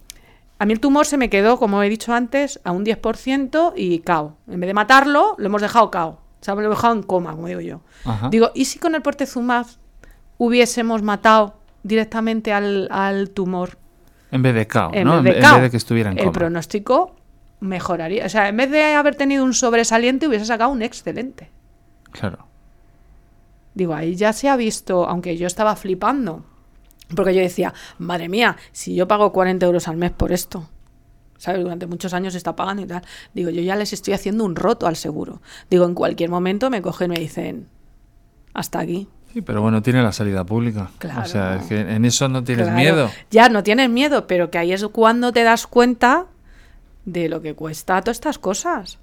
B: a mí el tumor se me quedó, como he dicho antes, a un 10% y cao. En vez de matarlo, lo hemos dejado cao. O sea, lo hemos dejado en coma, como digo yo. Digo, ¿y si con el portezumab hubiésemos matado directamente al, tumor?
A: En vez de cao,
B: en
A: ¿no?
B: vez de
A: en vez de que estuviera en
B: el
A: coma.
B: pronóstico mejoraría. O sea, en vez de haber tenido un sobresaliente, hubiese sacado un excelente.
A: Claro.
B: Digo, ahí ya se ha visto, aunque yo estaba flipando, porque yo decía, madre mía, si yo pago 40 euros al mes por esto, ¿sabes? Durante muchos años se está pagando y tal. Digo, yo ya les estoy haciendo un roto al seguro. Digo, en cualquier momento me cogen y me dicen, hasta aquí.
A: Sí, pero bueno, tiene la salida pública.
B: Claro.
A: O sea, es que en eso no tienes
B: Claro,
A: miedo.
B: Ya no tienes miedo, pero que ahí es cuando te das cuenta de lo que cuesta todas estas cosas.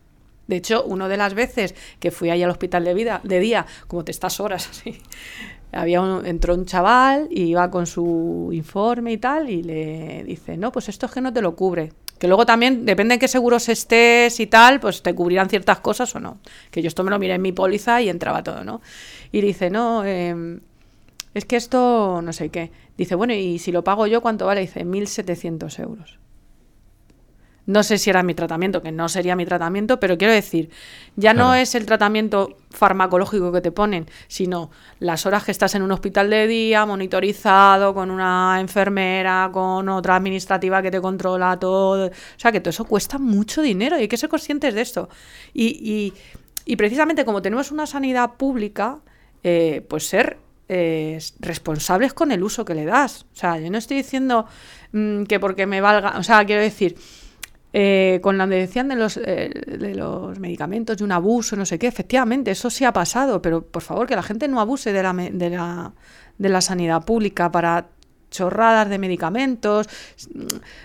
B: De hecho, una de las veces que fui ahí al hospital de vida, de día, como te estás horas así, había un- entró un chaval y iba con su informe y tal, y le dice, no, pues esto es que no te lo cubre. Que luego también, depende en qué seguros estés y tal, pues te cubrirán ciertas cosas o no. Que yo esto me lo miré en mi póliza y entraba todo, ¿no? Y dice, no, eh, es que esto no sé qué. Dice, bueno, y si lo pago yo, ¿cuánto vale? Dice, 1.700 euros. No sé si era mi tratamiento, que no sería mi tratamiento, pero quiero decir, ya no es el tratamiento farmacológico que te ponen, sino las horas que estás en un hospital de día, monitorizado, con una enfermera, con otra administrativa que te controla todo. O sea, que todo eso cuesta mucho dinero y hay que ser conscientes de esto. Y, y- y precisamente como tenemos una sanidad pública, eh, pues ser eh, responsables con el uso que le das. O sea, yo no estoy diciendo mm, que porque me valga, o sea, quiero decir, eh, con la que decían de los, eh, de los medicamentos, de un abuso, no sé qué, efectivamente, eso sí ha pasado, pero por favor, que la gente no abuse de la, de la, de la sanidad pública para chorradas de medicamentos,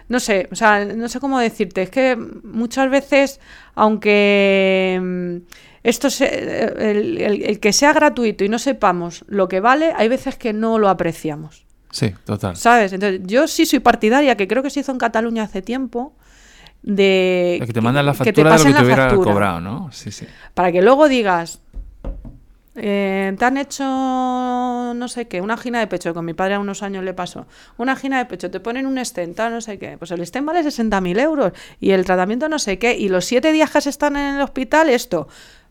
B: no sé, o sea, no sé cómo decirte, es que muchas veces, aunque mm, esto se- el, el- el que sea gratuito y no sepamos lo que vale, hay veces que no lo apreciamos.
A: Sí, total.
B: ¿Sabes? Entonces, yo sí soy partidaria, que creo que se hizo en Cataluña hace tiempo, de
A: Que te mandan la
B: que te
A: factura de lo que te hubiera
B: factura,
A: cobrado, ¿no? Sí, sí.
B: Para que luego digas, eh, te han hecho no sé qué, una gina de pecho, que con mi padre a unos años le pasó, una gina de pecho, te ponen un stent, tal, no sé qué, pues el stent vale 60.000 euros y el tratamiento no sé qué, y los siete días que se están en el hospital, esto,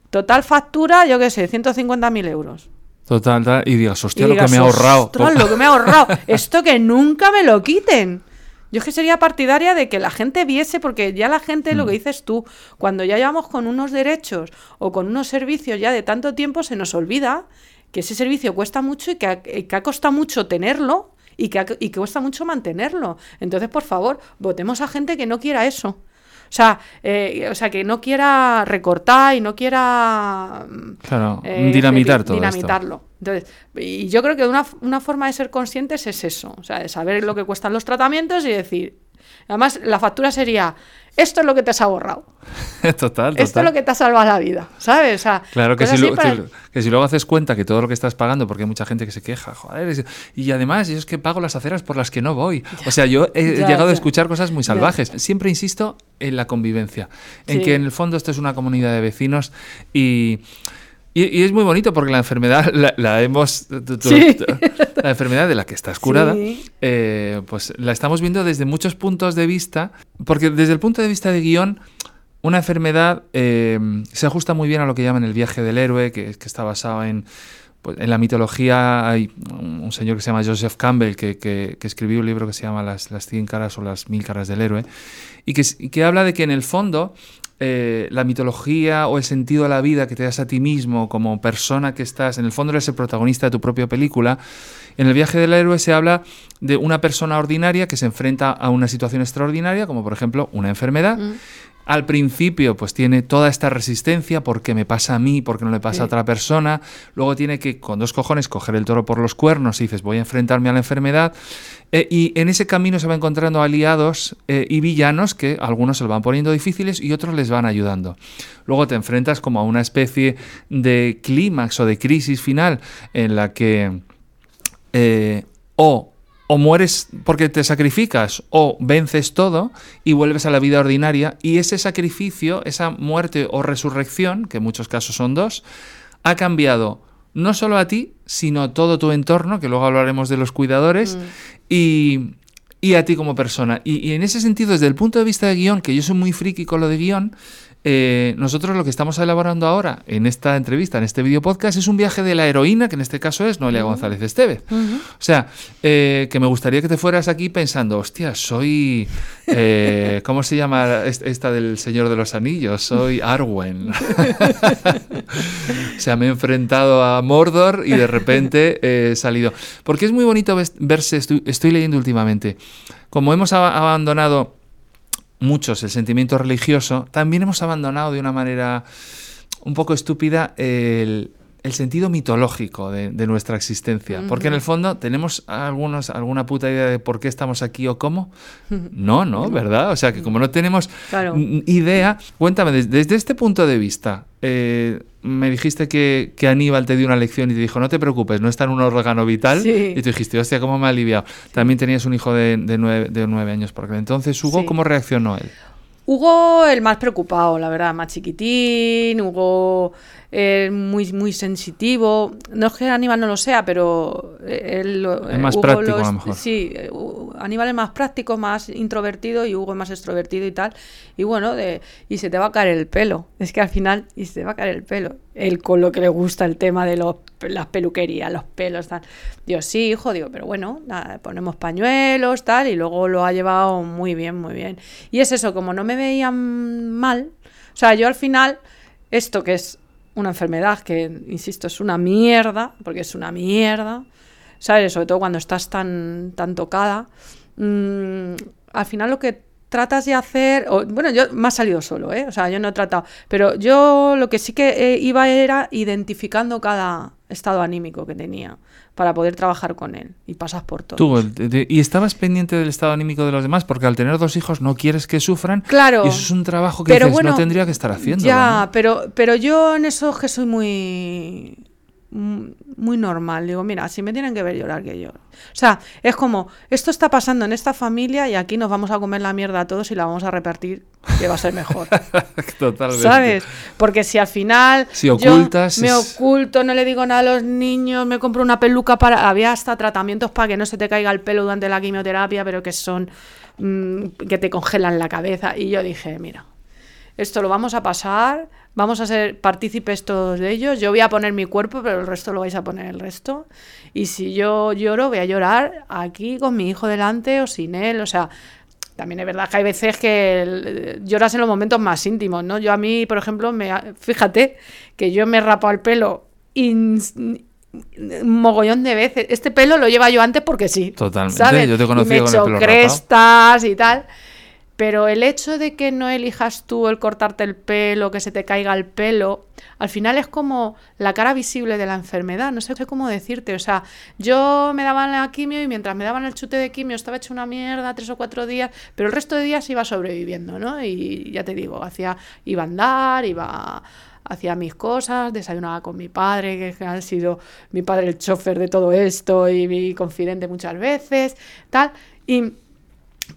B: total factura, yo qué sé, 150.000 euros.
A: Total, tal, y digas, hostia,
B: Y
A: lo que me he ahorrado.
B: "Ostras, lo que me he ahorrado. Esto que nunca me lo quiten. Yo es que sería partidaria de que la gente viese, porque ya la gente,
A: Mm.
B: lo que dices tú, cuando ya llevamos con unos derechos o con unos servicios ya de tanto tiempo, se nos olvida que ese servicio cuesta mucho y que ha, que ha costado mucho tenerlo y que, ha- y que cuesta mucho mantenerlo. Entonces, por favor, votemos a gente que no quiera eso. O sea, eh, o sea, que no quiera recortar y no quiera mm,
A: Claro,
B: eh,
A: dinamitar
B: di-
A: todo esto.
B: dinamitarlo. Entonces, y yo creo que una, una forma de ser conscientes es eso, o sea, de saber lo que cuestan los tratamientos y decir, además la factura sería, esto es lo que te has ahorrado,
A: total, total.
B: esto es lo que te ha salvado la vida, ¿sabes? O sea,
A: Claro que si, lo-
B: para-
A: que- que si luego haces cuenta que todo lo que estás pagando, porque hay mucha gente que se queja, joder, y además yo es que pago las aceras por las que no voy. O sea, yo he
B: Ya,
A: llegado a escuchar cosas muy salvajes. Siempre insisto en la convivencia, en
B: Sí.
A: que en el fondo esto es una comunidad de vecinos y... Y, y es muy bonito porque la enfermedad la, la hemos...
B: Sí.
A: La enfermedad de la que estás curada,
B: Sí.
A: eh, pues la estamos viendo desde muchos puntos de vista, porque desde el punto de vista de guion, una enfermedad eh, se ajusta muy bien a lo que llaman el viaje del héroe, que, que está basado en, pues, en la mitología. Hay un señor que se llama Joseph Campbell, que, que- que escribió un libro que se llama Las, las 100 caras o las mil caras del héroe, y que, y que habla de que en el fondo eh, la mitología o el sentido de la vida que te das a ti mismo como persona que estás, en el fondo eres el protagonista de tu propia película. En el viaje del héroe se habla de una persona ordinaria que se enfrenta a una situación extraordinaria, como por ejemplo una enfermedad.
B: Mm.
A: Al principio, pues tiene toda esta resistencia, porque me pasa a mí, porque no le pasa a otra persona. Luego tiene que, con dos cojones, coger el toro por los cuernos y dices, voy a enfrentarme a la enfermedad. Eh, y en ese camino se va encontrando aliados eh, y villanos que algunos se lo van poniendo difíciles y otros les van ayudando. Luego te enfrentas como a una especie de clímax o de crisis final en la que eh, o, o mueres porque te sacrificas o vences todo y vuelves a la vida ordinaria y ese sacrificio, esa muerte o resurrección, que en muchos casos son dos, ha cambiado no solo a ti, sino a todo tu entorno, que luego hablaremos de los cuidadores, y, y a ti como persona. Y, y en ese sentido, desde el punto de vista de guion, que yo soy muy friki con lo de guion, eh, nosotros lo que estamos elaborando ahora en esta entrevista, en este video podcast, es un viaje de la heroína, que en este caso es Noelia González Esteve. O sea, eh, que me gustaría que te fueras aquí pensando, hostia, soy. Eh, ¿Cómo se llama esta del Señor de los Anillos? Soy Arwen. o sea, me he enfrentado a Mordor y de repente he salido. Porque es muy bonito verse, estoy, estoy leyendo últimamente, como hemos abandonado muchos el sentimiento religioso, también hemos abandonado de una manera un poco estúpida el, sentido mitológico de, nuestra existencia. Porque en el fondo tenemos algunos, alguna puta idea de por qué estamos aquí o cómo. No, no, ¿verdad? O sea que como no tenemos idea, cuéntame, desde, este punto de vista, eh, me dijiste que, Aníbal te dio una lección y te dijo, no te preocupes, no está en un órgano vital. Y tú dijiste, hostia, ¿cómo me ha aliviado? También tenías un hijo de, nueve, de nueve años por aquel entonces. Hugo, ¿cómo reaccionó él?
B: Hugo, el más preocupado, la verdad, más chiquitín, Hugo eh, muy, muy sensitivo. No es que Aníbal no lo sea, pero él...
A: Es más práctico, a lo mejor.
B: Sí, eh, Aníbal es más práctico, más introvertido y Hugo es más extrovertido y tal. Y bueno, de, y se te va a caer el pelo. Es que al final, y se te va a caer el pelo. Él con lo que le gusta el tema de los, las peluquerías, los pelos, tal. Digo, sí, hijo, digo, pero bueno, ponemos pañuelos, tal, y luego lo ha llevado muy bien, muy bien. Y es eso, como no me veían mal, o sea, yo al final, esto que es una enfermedad que, insisto, es una mierda, porque es una mierda, ¿sabes? Sobre todo cuando estás tan, tan tocada. Mm, al final lo que tratas de hacer, bueno, yo me ha salido solo, ¿eh? O sea, yo no he tratado, pero yo lo que sí que eh, iba era identificando cada estado anímico que tenía para poder trabajar con él y pasas por todo.
A: Tú, y estabas pendiente del estado anímico de los demás porque al tener dos hijos no quieres que sufran.
B: Claro.
A: Y eso es un trabajo que no tendría que estar haciendo.
B: Ya, pero, pero yo en eso es que soy muy muy normal. Digo, mira, si me tienen que ver llorar, que lloro. O sea, es como, esto está pasando en esta familia y aquí nos vamos a comer la mierda a todos y la vamos a repartir, que va a ser mejor.
A: Totalmente.
B: ¿Sabes? Porque si al final
A: si ocultas,
B: me oculto, no le digo nada a los niños, me compro una peluca para... Había hasta tratamientos para que no se te caiga el pelo durante la quimioterapia, pero que son... Mm, que te congelan la cabeza. Y yo dije, mira, esto lo vamos a pasar vamos a ser partícipes todos de ellos, yo voy a poner mi cuerpo, pero el resto lo vais a poner el resto. Y si yo lloro, voy a llorar aquí con mi hijo delante o sin él, o sea, también es verdad que hay veces que lloras en los momentos más íntimos, ¿no? Yo a mí, por ejemplo, me, fíjate que yo me rapo el pelo un mogollón de veces. Este pelo lo lleva yo antes porque sí.
A: Totalmente. Yo te conocí
B: me con crestas y tal. Pero el hecho de que no elijas tú el cortarte el pelo, que se te caiga el pelo, al final es como la cara visible de la enfermedad. No sé cómo decirte. O sea, yo me daban la quimio y mientras me daban el chute de quimio estaba hecho una mierda tres o cuatro días, pero el resto de días iba sobreviviendo, ¿no? Y ya te digo, hacía, iba a andar, iba hacía mis cosas, desayunaba con mi padre, que ha sido mi padre el chofer de todo esto y mi confidente muchas veces, tal. Y,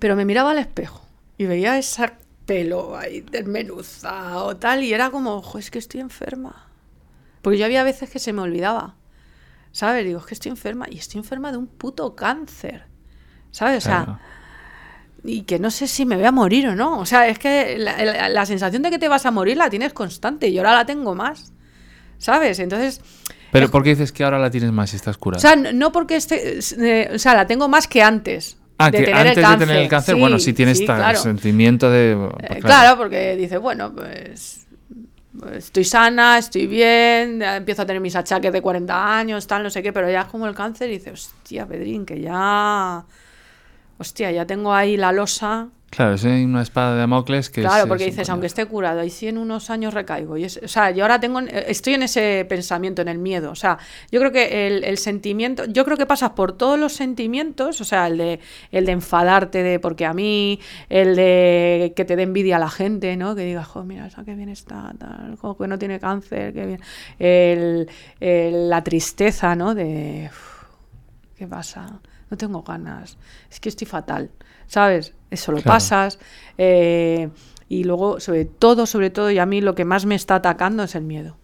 B: pero me miraba al espejo y veía ese pelo ahí desmenuzado, tal, y era como, ojo, es que estoy enferma. Porque yo había veces que se me olvidaba, ¿sabes? Digo, es que estoy enferma, y estoy enferma de un puto cáncer, ¿sabes? O sea, y que no sé si me voy a morir o no. O sea, es que la, sensación de que te vas a morir la tienes constante, y ahora la tengo más, ¿sabes? Entonces...
A: Pero ¿por qué dices que ahora la tienes más si estás curada?
B: O sea, no porque esté, eh, o sea, la tengo más que antes.
A: Ah, que antes de tener el cáncer, bueno, sí tienes este sentimiento de...
B: Pues eh, claro. porque dice, bueno, pues estoy sana, estoy bien, empiezo a tener mis achaques de 40 años, tal, no sé qué, pero ya es como el cáncer y dice, hostia, Pedrín, que ya... Hostia, ya tengo ahí la losa
A: Claro, es una espada de Damocles que
B: Claro, porque dices, aunque esté curado, y si en unos años recaigo. Y o sea, yo ahora tengo, estoy en ese pensamiento, en el miedo. O sea, yo creo que el, sentimiento, yo creo que pasas por todos los sentimientos, o sea, el de, el de enfadarte de porque a mí, el de que te dé envidia a la gente, ¿no? Que digas, jo, mira, que bien está, tal, que no tiene cáncer, qué bien. El, la tristeza, ¿no? De, ¿qué pasa? No tengo ganas, es que estoy fatal. ¿Sabes? Eso lo pasas. Eh, y luego, sobre todo, sobre todo, y a mí lo que más me está atacando es el miedo.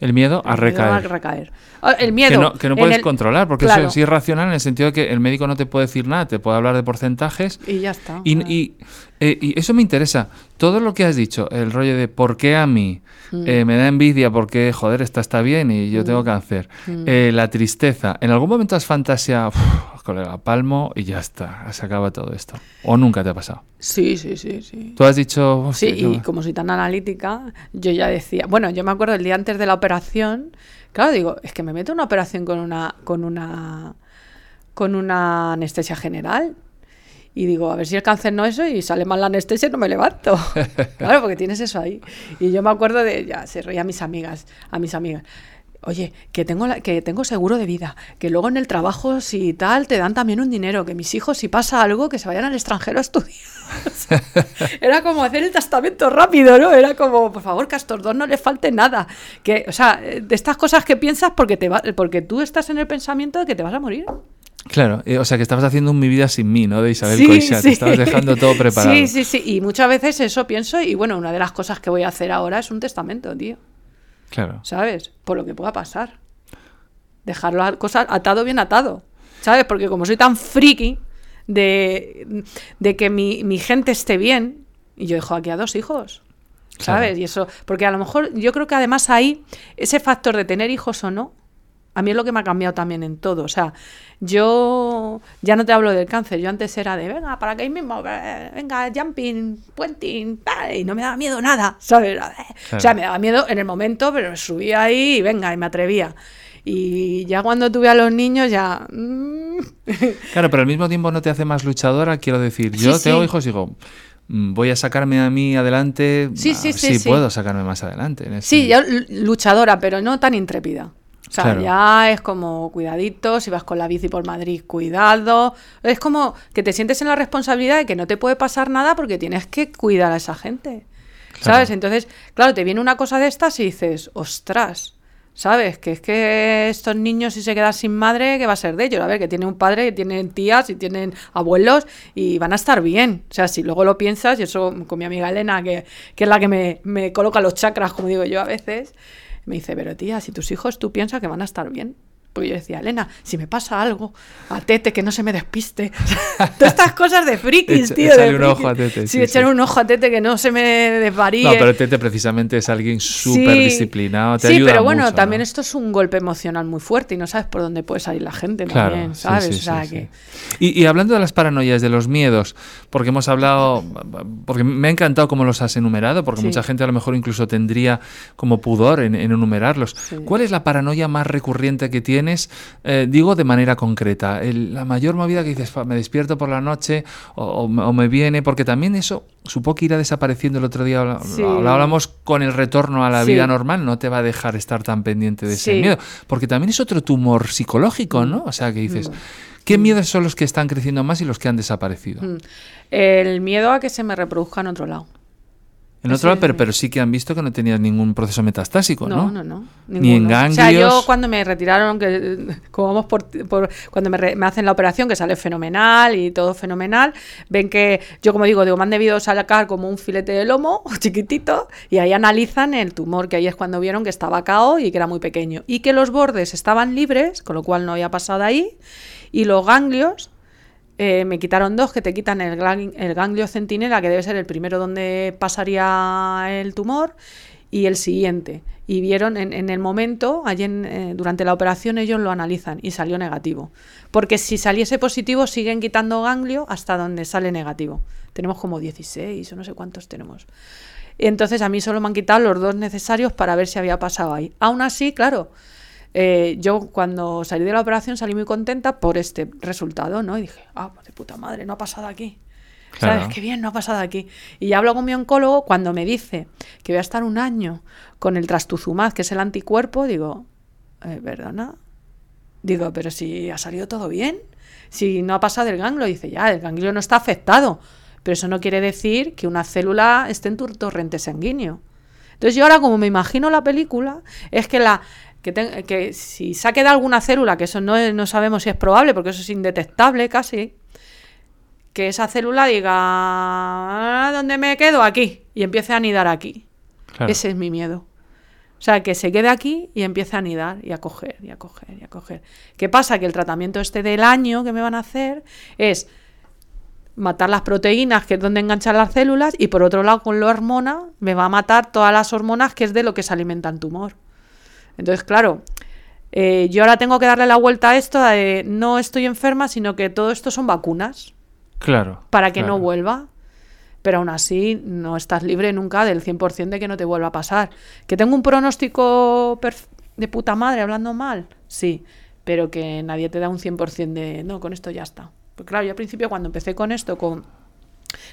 A: El miedo a recaer.
B: recaer. Ah, el miedo.
A: Que no, puedes controlar, porque eso es irracional en el sentido de que el médico no te puede decir nada, te puede hablar de porcentajes.
B: Y ya está.
A: Y, Eh, y eso me interesa. Todo lo que has dicho, el rollo de por qué a mí,
B: Mm.
A: eh, me da envidia porque, joder, esta está bien y yo tengo cáncer. Eh, la tristeza. ¿En algún momento has fantaseado, "Uf, colega, palmo y ya está, se acaba todo esto? ¿O nunca te ha pasado?
B: Sí, sí, sí, sí.
A: Tú has dicho...
B: Sí,
A: "Hostia,
B: y como soy tan analítica, yo ya decía, bueno, yo me acuerdo el día antes de la operación, claro, digo, es que me meto en una operación con una, con una, con una anestesia general. Y digo, a ver si el cáncer no es eso y sale mal la anestesia, no me levanto. claro, porque tienes eso ahí. Y yo me acuerdo de, ya, se reía a mis amigas, a mis amigas. Oye, que tengo, la- que tengo seguro de vida, que luego en el trabajo si tal te dan también un dinero, que mis hijos si pasa algo que se vayan al extranjero a estudiar. Era como hacer el testamento rápido, ¿no? Era como, por favor, que a estos dos no les falte nada. Que, o sea, eh, de estas cosas que piensas porque, te va, porque tú estás en el pensamiento de que te vas a morir.
A: Claro, eh, o sea que estabas haciendo un Mi vida sin mí, ¿no? De Isabel
B: Sí,
A: Coixat,
B: sí.
A: estabas dejando todo preparado.
B: Sí, sí, sí. Y muchas veces eso pienso y bueno, una de las cosas que voy a hacer ahora es un testamento, tío.
A: Claro.
B: ¿Sabes? Por lo que pueda pasar. Dejarlo a cosas atado bien atado. ¿Sabes? Porque como soy tan friki de, de que mi, mi gente esté bien, y yo dejo aquí a dos hijos. ¿Sabes?
A: Claro.
B: Y eso, porque a lo mejor yo creo que además ahí, ese factor de tener hijos o no, a mí es lo que me ha cambiado también en todo. O sea, yo ya no te hablo del cáncer, yo antes era de, venga, para que ahí mismo, eh, venga, jumping, puenting, tal", y no me daba miedo nada, ¿sabes? O sea, me daba miedo en el momento, pero me subía ahí y venga, y me atrevía. Y ya cuando tuve a los niños, ya. mm,
A: Claro, pero al mismo tiempo no te hace más luchadora, quiero decir, yo
B: Sí,
A: tengo
B: sí.
A: hijos y digo, mm, voy a sacarme a mí adelante,
B: Sí,
A: ah,
B: sí, sí, sí.
A: puedo sacarme más adelante. en
B: Sí,
A: sentido.
B: yo luchadora, pero no tan intrépida. O sea,
A: Claro.
B: ya es como cuidadito, si vas con la bici por Madrid, cuidado. Es como que te sientes en la responsabilidad de que no te puede pasar nada porque tienes que cuidar a esa gente.
A: Claro.
B: ¿Sabes? Entonces, claro, te viene una cosa de estas y dices, ostras, ¿sabes? Que es que estos niños si se quedan sin madre, ¿qué va a ser de ellos? A ver, que tienen un padre, que tienen tías y tienen abuelos y van a estar bien. O sea, si luego lo piensas, y eso con mi amiga Elena, que, que es la que me, me coloca los chakras, como digo yo a veces, me dice, pero tía, si tus hijos tú piensas que van a estar bien. Porque yo decía, Elena, si me pasa algo, a Tete, que no se me despiste. Todas estas cosas de frikis, tío.
A: échale
B: de
A: un ojo a Tete,
B: Sí,
A: sí,
B: echar
A: sí.
B: un ojo a Tete que no se me desvaríe.
A: No, pero Tete precisamente es alguien súper disciplinado, te
B: sí,
A: ayuda
B: pero bueno,
A: mucho,
B: también
A: ¿no?
B: esto es un golpe emocional muy fuerte y no sabes por dónde puede salir la gente
A: Claro,
B: también, ¿sabes?
A: sí,
B: o sea
A: sí,
B: que...
A: sí. Y, y hablando de las paranoias, de los miedos, porque hemos hablado, porque me ha encantado cómo los has enumerado, porque
B: Sí.
A: mucha gente a lo mejor incluso tendría como pudor en, en enumerarlos.
B: Sí.
A: ¿Cuál es la paranoia más recurrente que tienes? Eh, digo de manera concreta, el- la mayor movida que dices, "Fa, me despierto por la noche o, o me- o me viene, porque también eso supongo que irá desapareciendo el otro día,
B: Sí.
A: lo hablábamos con el retorno a la vida normal, no te va a dejar estar tan pendiente de ese miedo, porque también es otro tumor psicológico, ¿no? O sea, que dices, ¿qué miedos son los que están creciendo más y los que han desaparecido?
B: Mm. El miedo a que se me reproduzca en otro lado.
A: En otro lado, pero, sí que han visto que no tenías ningún proceso metastásico, ¿no?
B: No, no, no.
A: Ni en
B: ninguno. O sea, yo
A: ganglios.
B: cuando me retiraron, que como vamos por, por- cuando me, re- me hacen la operación, que sale fenomenal y todo fenomenal, ven que yo como digo, digo, me han debido sacar como un filete de lomo chiquitito y ahí analizan el tumor, que ahí es cuando vieron que estaba cao y que era muy pequeño. Y que los bordes estaban libres, con lo cual no había pasado ahí, y los ganglios eh, me quitaron dos que te quitan el, ganglio centinela, que debe ser el primero donde pasaría el tumor, y el siguiente. Y vieron en, en el momento, allí en, eh, durante la operación, ellos lo analizan y salió negativo. Porque si saliese positivo, siguen quitando ganglio hasta donde sale negativo. Tenemos como 16 o no sé cuántos tenemos. Entonces a mí solo me han quitado los dos necesarios para ver si había pasado ahí. Aún así, claro, eh, yo cuando salí de la operación salí muy contenta por este resultado, ¿no? Y dije, ah, pues de puta madre, no ha pasado aquí.
A: Claro.
B: ¿Sabes? Qué bien, no ha pasado aquí. Y ya hablo con mi oncólogo cuando me dice que voy a estar un año con el trastuzumab, que es el anticuerpo, digo, eh, ¿perdona? Digo, pero si ha salido todo bien, si no ha pasado el ganglio, dice, ya, el ganglio no está afectado, pero eso no quiere decir que una célula esté en tu torrente sanguíneo. Entonces yo ahora como me imagino la película, es que la que, te- que si se ha quedado alguna célula, que eso no, es- no sabemos si es probable, porque eso es indetectable casi, que esa célula diga, "Ah, ¿dónde me quedo? Aquí, y empiece a anidar aquí.
A: Claro.
B: Ese es mi miedo. O sea, que se quede aquí y empiece a anidar y a coger y a coger y a coger. ¿Qué pasa? Que el tratamiento este del año que me van a hacer es matar las proteínas, que es donde enganchan las células, y por otro lado, con la hormona, me va a matar todas las hormonas, que es de lo que se alimenta el tumor. Entonces, claro, eh, yo ahora tengo que darle la vuelta a esto de no estoy enferma, sino que todo esto son vacunas.
A: Claro.
B: Para que
A: claro.
B: no vuelva. Pero aún así no estás libre nunca del 100% de que no te vuelva a pasar. ¿Que tengo un pronóstico de puta madre hablando mal? Sí, pero que nadie te da un 100% de no, con esto ya está. Pues claro, yo al principio cuando empecé con esto, con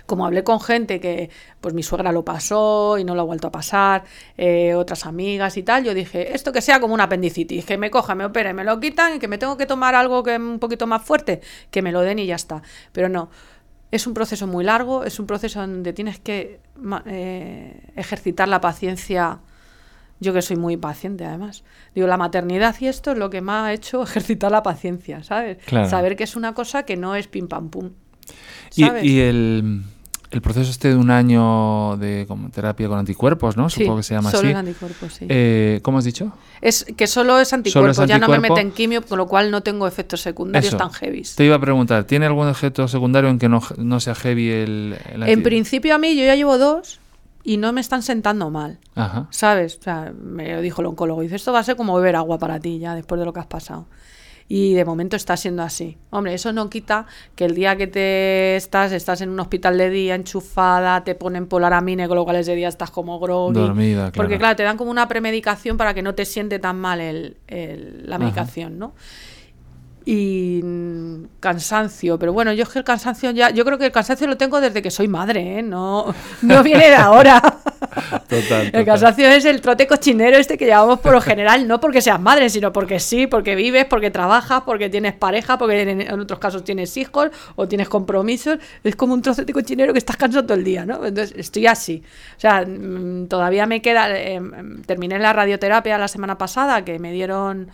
B: como hablé con gente que pues mi suegra lo pasó y no lo ha vuelto a pasar, eh, otras amigas y tal, yo dije, esto que sea como una apendicitis, que me coja, me opere, me lo quitan y que me tengo que tomar algo que un poquito más fuerte, que me lo den y ya está. Pero no, es un proceso muy largo, es un proceso donde tienes que eh, ejercitar la paciencia. Yo que soy muy paciente, además. Digo, la maternidad y esto es lo que me ha hecho ejercitar la paciencia, ¿sabes?
A: Claro.
B: Saber que es una cosa que no es pim pam pum.
A: Y, y el, el proceso este de un año de como terapia con anticuerpos, ¿no?
B: Sí,
A: Supongo que se llama
B: solo
A: así.
B: es anticuerpos, sí.
A: Eh, ¿Cómo has dicho?
B: Es que solo es anticuerpo,
A: Solo es
B: ya no me
A: anticuerpo.
B: meten quimio, con lo cual no tengo efectos secundarios
A: Eso.
B: tan heavy.
A: Te iba a preguntar, ¿tiene algún objeto secundario en que no, no sea heavy el, el
B: En principio a mí yo ya llevo dos y no me están sentando mal,
A: Ajá.
B: ¿sabes? O sea, me dijo el oncólogo, dice, esto va a ser como beber agua para ti ya después de lo que has pasado. Y de momento está siendo así. Hombre, eso no quita que el día que te estás, estás en un hospital de día enchufada, te ponen polaramine, con lo cual ese día estás como groggy.
A: Dormida, claro.
B: Porque claro, te dan como una premedicación para que no te siente tan mal el, el- la
A: Ajá.
B: medicación, ¿no? y cansancio, pero bueno, yo es que el cansancio ya, yo creo que el cansancio lo tengo desde que soy madre, ¿eh? no, no viene de ahora.
A: Total,
B: El cansancio es el trote cochinero este que llevamos por lo general, no porque seas madre, sino porque sí, porque vives, porque trabajas, porque tienes pareja, porque en, en otros casos tienes hijos o tienes compromisos. Es como un trozo de cochinero que estás cansado todo el día, ¿no? Entonces estoy así. O sea, mm, todavía me queda. eh, mm, terminé la radioterapia la semana pasada, que me dieron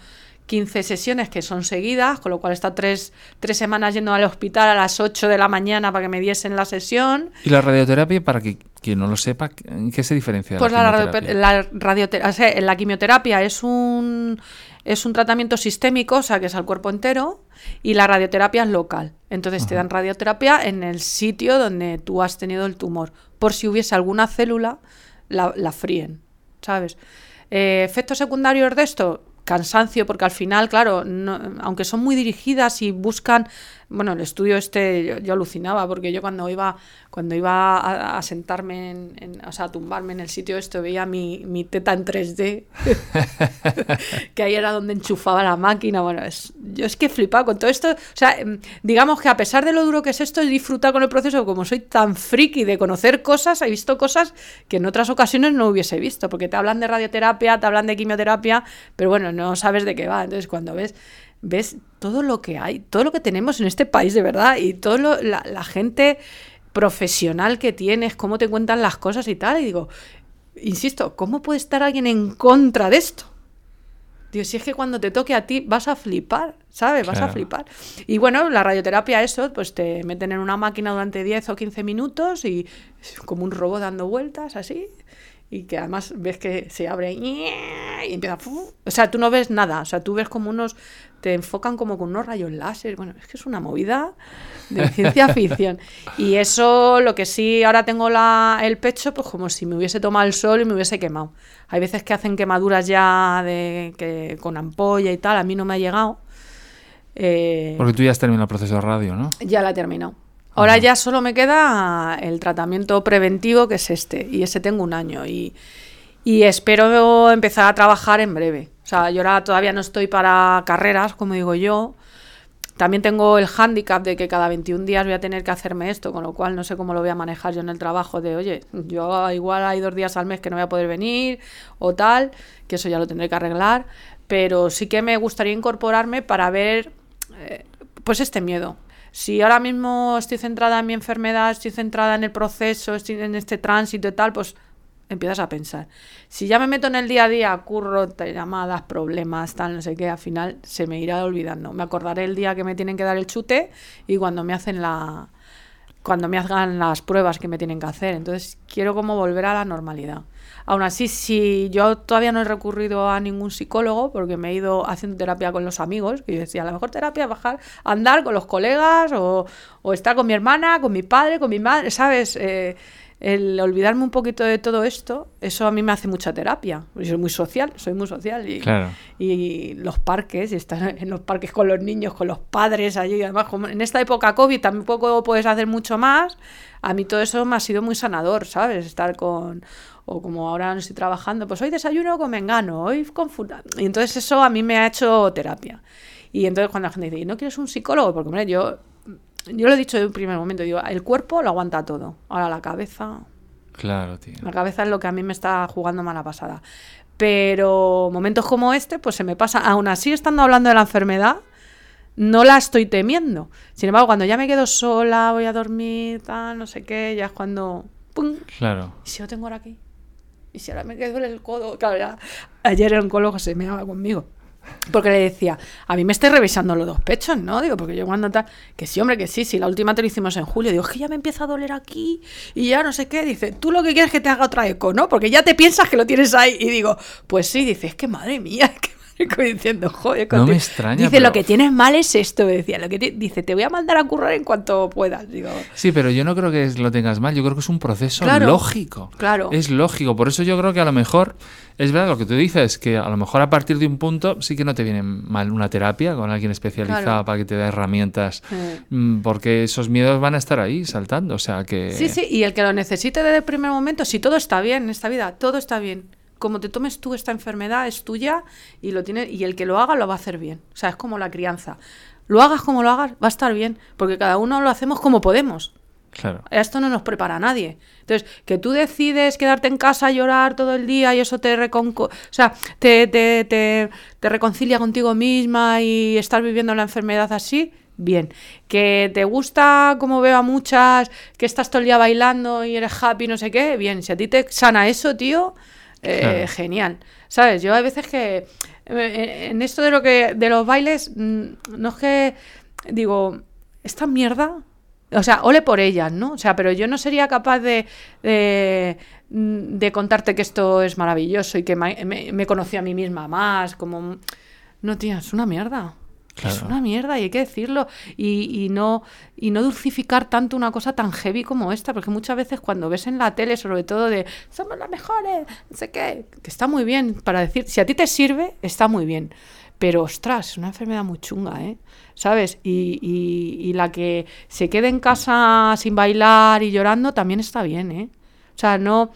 B: 15 sesiones que son seguidas, con lo cual estado tres, tres semanas yendo al hospital a las 8 de la mañana para que me diesen la sesión.
A: ¿Y la radioterapia, para que quien no lo sepa, ¿en qué se diferencia
B: Pues
A: la
B: la, la radioterapia, o sea, la quimioterapia es un, es un tratamiento sistémico, o sea, que es al cuerpo entero, y la radioterapia es local. Entonces te dan radioterapia en el sitio donde tú has tenido el tumor. Por si hubiese alguna célula, la, la fríen, ¿sabes? Eh, efectos secundarios de esto, cansancio, porque al final, claro, no- aunque son muy dirigidas y buscan, bueno, el estudio este yo, yo alucinaba, porque yo cuando iba, cuando iba a, a sentarme, en, en- o sea, a tumbarme en el sitio esto, veía mi, mi teta en 3D, que ahí era donde enchufaba la máquina, bueno, es, yo es que he flipado con todo esto, o sea, em, digamos que a pesar de lo duro que es esto, he disfrutado con el proceso, como soy tan friki de conocer cosas, he visto cosas que en otras ocasiones no hubiese visto, porque te hablan de radioterapia, te hablan de quimioterapia, pero bueno, no sabes de qué va, entonces cuando ves ves todo lo que hay, todo lo que tenemos en este país de verdad y todo lo- la, la gente profesional que tienes, cómo te cuentan las cosas y tal, y digo, insisto, ¿cómo puede estar alguien en contra de esto? Digo, si es que cuando te toque a ti vas a flipar, ¿sabes? Vas a
A: Claro.
B: flipar. Y bueno, la radioterapia, eso, pues te meten en una máquina durante 10 o 15 minutos y es como un robot dando vueltas así. Y que además ves que se abre y empieza. O sea, tú no ves nada. O sea, tú ves como unos. Te enfocan como con unos rayos láser. Bueno, es que es una movida de ciencia ficción. Y eso, lo que sí, ahora tengo la, el pecho, pues como si me hubiese tomado el sol y me hubiese quemado. Hay veces que hacen quemaduras ya de que con ampolla y tal. A mí no me ha llegado. Eh,
A: Porque tú ya has terminado el proceso de radio, ¿no?
B: ya la he terminado. Ahora ya solo me queda el tratamiento preventivo, que es este, y ese tengo un año. Y, y espero empezar a trabajar en breve. O sea, yo ahora todavía no estoy para carreras, como digo yo. También tengo el hándicap de que cada 21 días voy a tener que hacerme esto, con lo cual no sé cómo lo voy a manejar yo en el trabajo de, oye, yo igual hay dos días al mes que no voy a poder venir o tal, que eso ya lo tendré que arreglar, pero sí que me gustaría incorporarme para ver, eh, pues este miedo. Si ahora mismo estoy centrada en mi enfermedad, estoy centrada en el proceso, estoy en este tránsito y tal, pues empiezas a pensar. Si ya me meto en el día a día, curro, llamadas, problemas, tal, no sé qué, al final se me irá olvidando. Me acordaré el día que me tienen que dar el chute y cuando me hacen la cuando me hagan las pruebas que me tienen que hacer. Entonces quiero como volver a la normalidad. Aún así, si yo todavía no he recurrido a ningún psicólogo, porque me he ido haciendo terapia con los amigos, y yo decía, la mejor terapia es bajar, andar con los colegas, o, o estar con mi hermana, con mi padre, con mi madre, ¿sabes? Eh, el olvidarme un poquito de todo esto, eso a mí me hace mucha terapia. Yo soy muy social, soy muy social. Y, y los parques, y estar en los parques con los niños, con los padres allí, además, como en esta época COVID tampoco puedes hacer mucho más. A mí todo eso me ha sido muy sanador, ¿sabes? Estar con. O como ahora no estoy trabajando, pues hoy desayuno con Mengano, hoy con Y entonces eso a mí me ha hecho terapia. Y entonces cuando la gente dice, ¿no quieres un psicólogo? Porque, hombre, yo yo lo he dicho en un primer momento, digo, el cuerpo lo aguanta todo. Ahora la cabeza.
A: Claro, tío.
B: La cabeza es lo que a mí me está jugando mala pasada. Pero momentos como este, pues se me pasa. Aún así, estando hablando de la enfermedad, no la estoy temiendo. Sin embargo, cuando ya me quedo sola, voy a dormir, tal, no sé qué, ya es cuando. ¡Pum!
A: Claro.
B: ¿Y si lo tengo ahora aquí? ¿Y si ahora me quedo en el codo? Claro, ya. Ayer el oncólogo se me daba conmigo. Porque le decía, a mí me estoy revisando los dos pechos, ¿no? Digo, porque yo cuando tal, que sí, hombre, que sí, sí, la última te lo hicimos en julio, digo, es que ya me empieza a doler aquí y ya no sé qué, dice, tú lo que quieres es que te haga otra eco, ¿no? Porque ya te piensas que lo tienes ahí y digo, pues sí, dice, es que madre mía, diciendo, joder,
A: no me extraña.
B: Dice, lo que tienes mal es esto, decía. Lo que dice, te voy a mandar a currar en cuanto puedas. Digo,
A: sí, pero yo no creo que lo tengas mal, yo creo que es un proceso lógico.
B: Claro.
A: Es lógico, por eso yo creo que a lo mejor, es verdad lo que tú dices, que a lo mejor a partir de un punto sí que no te viene mal una terapia con alguien especializado para que te dé herramientas, mm, porque esos miedos van a estar ahí saltando, o sea que...
B: Sí, sí, y el que lo necesite desde el primer momento, si todo está bien en esta vida, todo está bien como te tomes tú esta enfermedad es tuya y lo tiene y el que lo haga lo va a hacer bien. O sea, es como la crianza. Lo hagas como lo hagas, va a estar bien, porque cada uno lo hacemos como podemos.
A: Claro.
B: Esto no nos prepara a nadie. Entonces, que tú decides quedarte en casa a llorar todo el día y eso te, o sea, te, te, te, te reconcilia contigo misma y estar viviendo la enfermedad así, bien. Que te gusta, como veo a muchas, que estás todo el día bailando y eres happy, no sé qué, bien. Si a ti te sana eso, tío, eh, genial. ¿Sabes? Yo a veces que eh, en esto de lo que de los bailes mm, no es que digo, esta mierda, o sea, ole por ellas, ¿no? O sea, pero yo no sería capaz de, de, mm, contarte que esto es maravilloso y que me, me, conocí a mí misma más, como... No, tía, es una mierda. Es una mierda y hay que decirlo. Y, no, y no dulcificar tanto una cosa tan heavy como esta, porque muchas veces cuando ves en la tele, sobre todo de somos las mejores, no sé qué, que está muy bien para decir, si a ti te sirve, está muy bien. Pero ostras, es una enfermedad muy chunga, ¿eh? ¿Sabes? Y, y, la que se quede en casa sin bailar y llorando también está bien, ¿eh? O sea, no,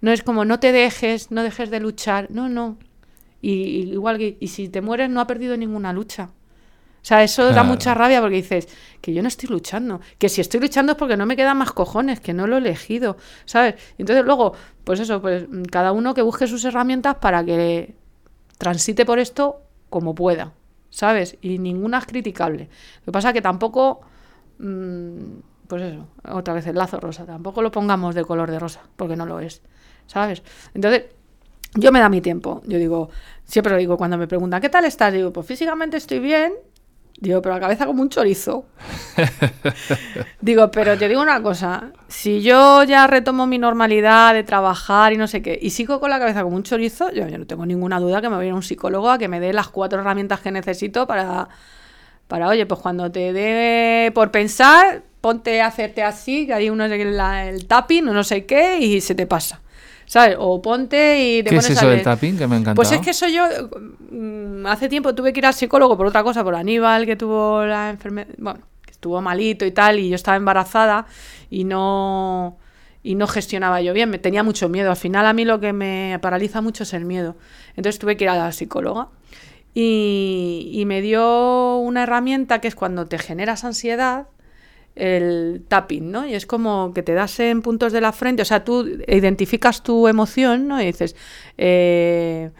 B: no es como no te dejes, no dejes de luchar. No, no. Y, igual que, y si te mueres, no ha perdido ninguna lucha. O sea, eso da mucha rabia porque dices que yo no estoy luchando, que si estoy luchando es porque no me quedan más cojones, que no lo he elegido, ¿sabes? entonces luego, pues eso, pues cada uno que busque sus herramientas para que transite por esto como pueda, ¿sabes? Y ninguna es criticable. Lo que pasa es que tampoco, mm, pues eso, otra vez el lazo rosa, tampoco lo pongamos de color de rosa, porque no lo es, ¿sabes? Entonces, yo me da mi tiempo, yo digo, siempre lo digo cuando me preguntan, ¿qué tal estás? Digo, pues físicamente estoy bien, Digo, pero la cabeza como un chorizo. digo, pero te digo una cosa, si yo ya retomo mi normalidad de trabajar y no sé qué, y sigo con la cabeza como un chorizo, yo, no tengo ninguna duda que me voy a un psicólogo a que me dé las cuatro herramientas que necesito para, para oye, pues cuando te dé por pensar, ponte a hacerte así, que hay uno el, el tapping o no sé qué, y se te pasa. ¿Sabes? O ponte y
A: te ¿Qué es eso del tapping? Que me encanta.
B: Pues es que eso yo, mm, hace tiempo tuve que ir al psicólogo por otra cosa, por Aníbal, que tuvo la enfermedad, bueno, que estuvo malito y tal, y yo estaba embarazada y no y no gestionaba yo bien, me tenía mucho miedo. Al final a mí lo que me paraliza mucho es el miedo. Entonces tuve que ir a la psicóloga y, y me dio una herramienta que es cuando te generas ansiedad, el tapping, ¿no? Y es como que te das en puntos de la frente, o sea, tú identificas tu emoción, ¿no? Y dices, eh,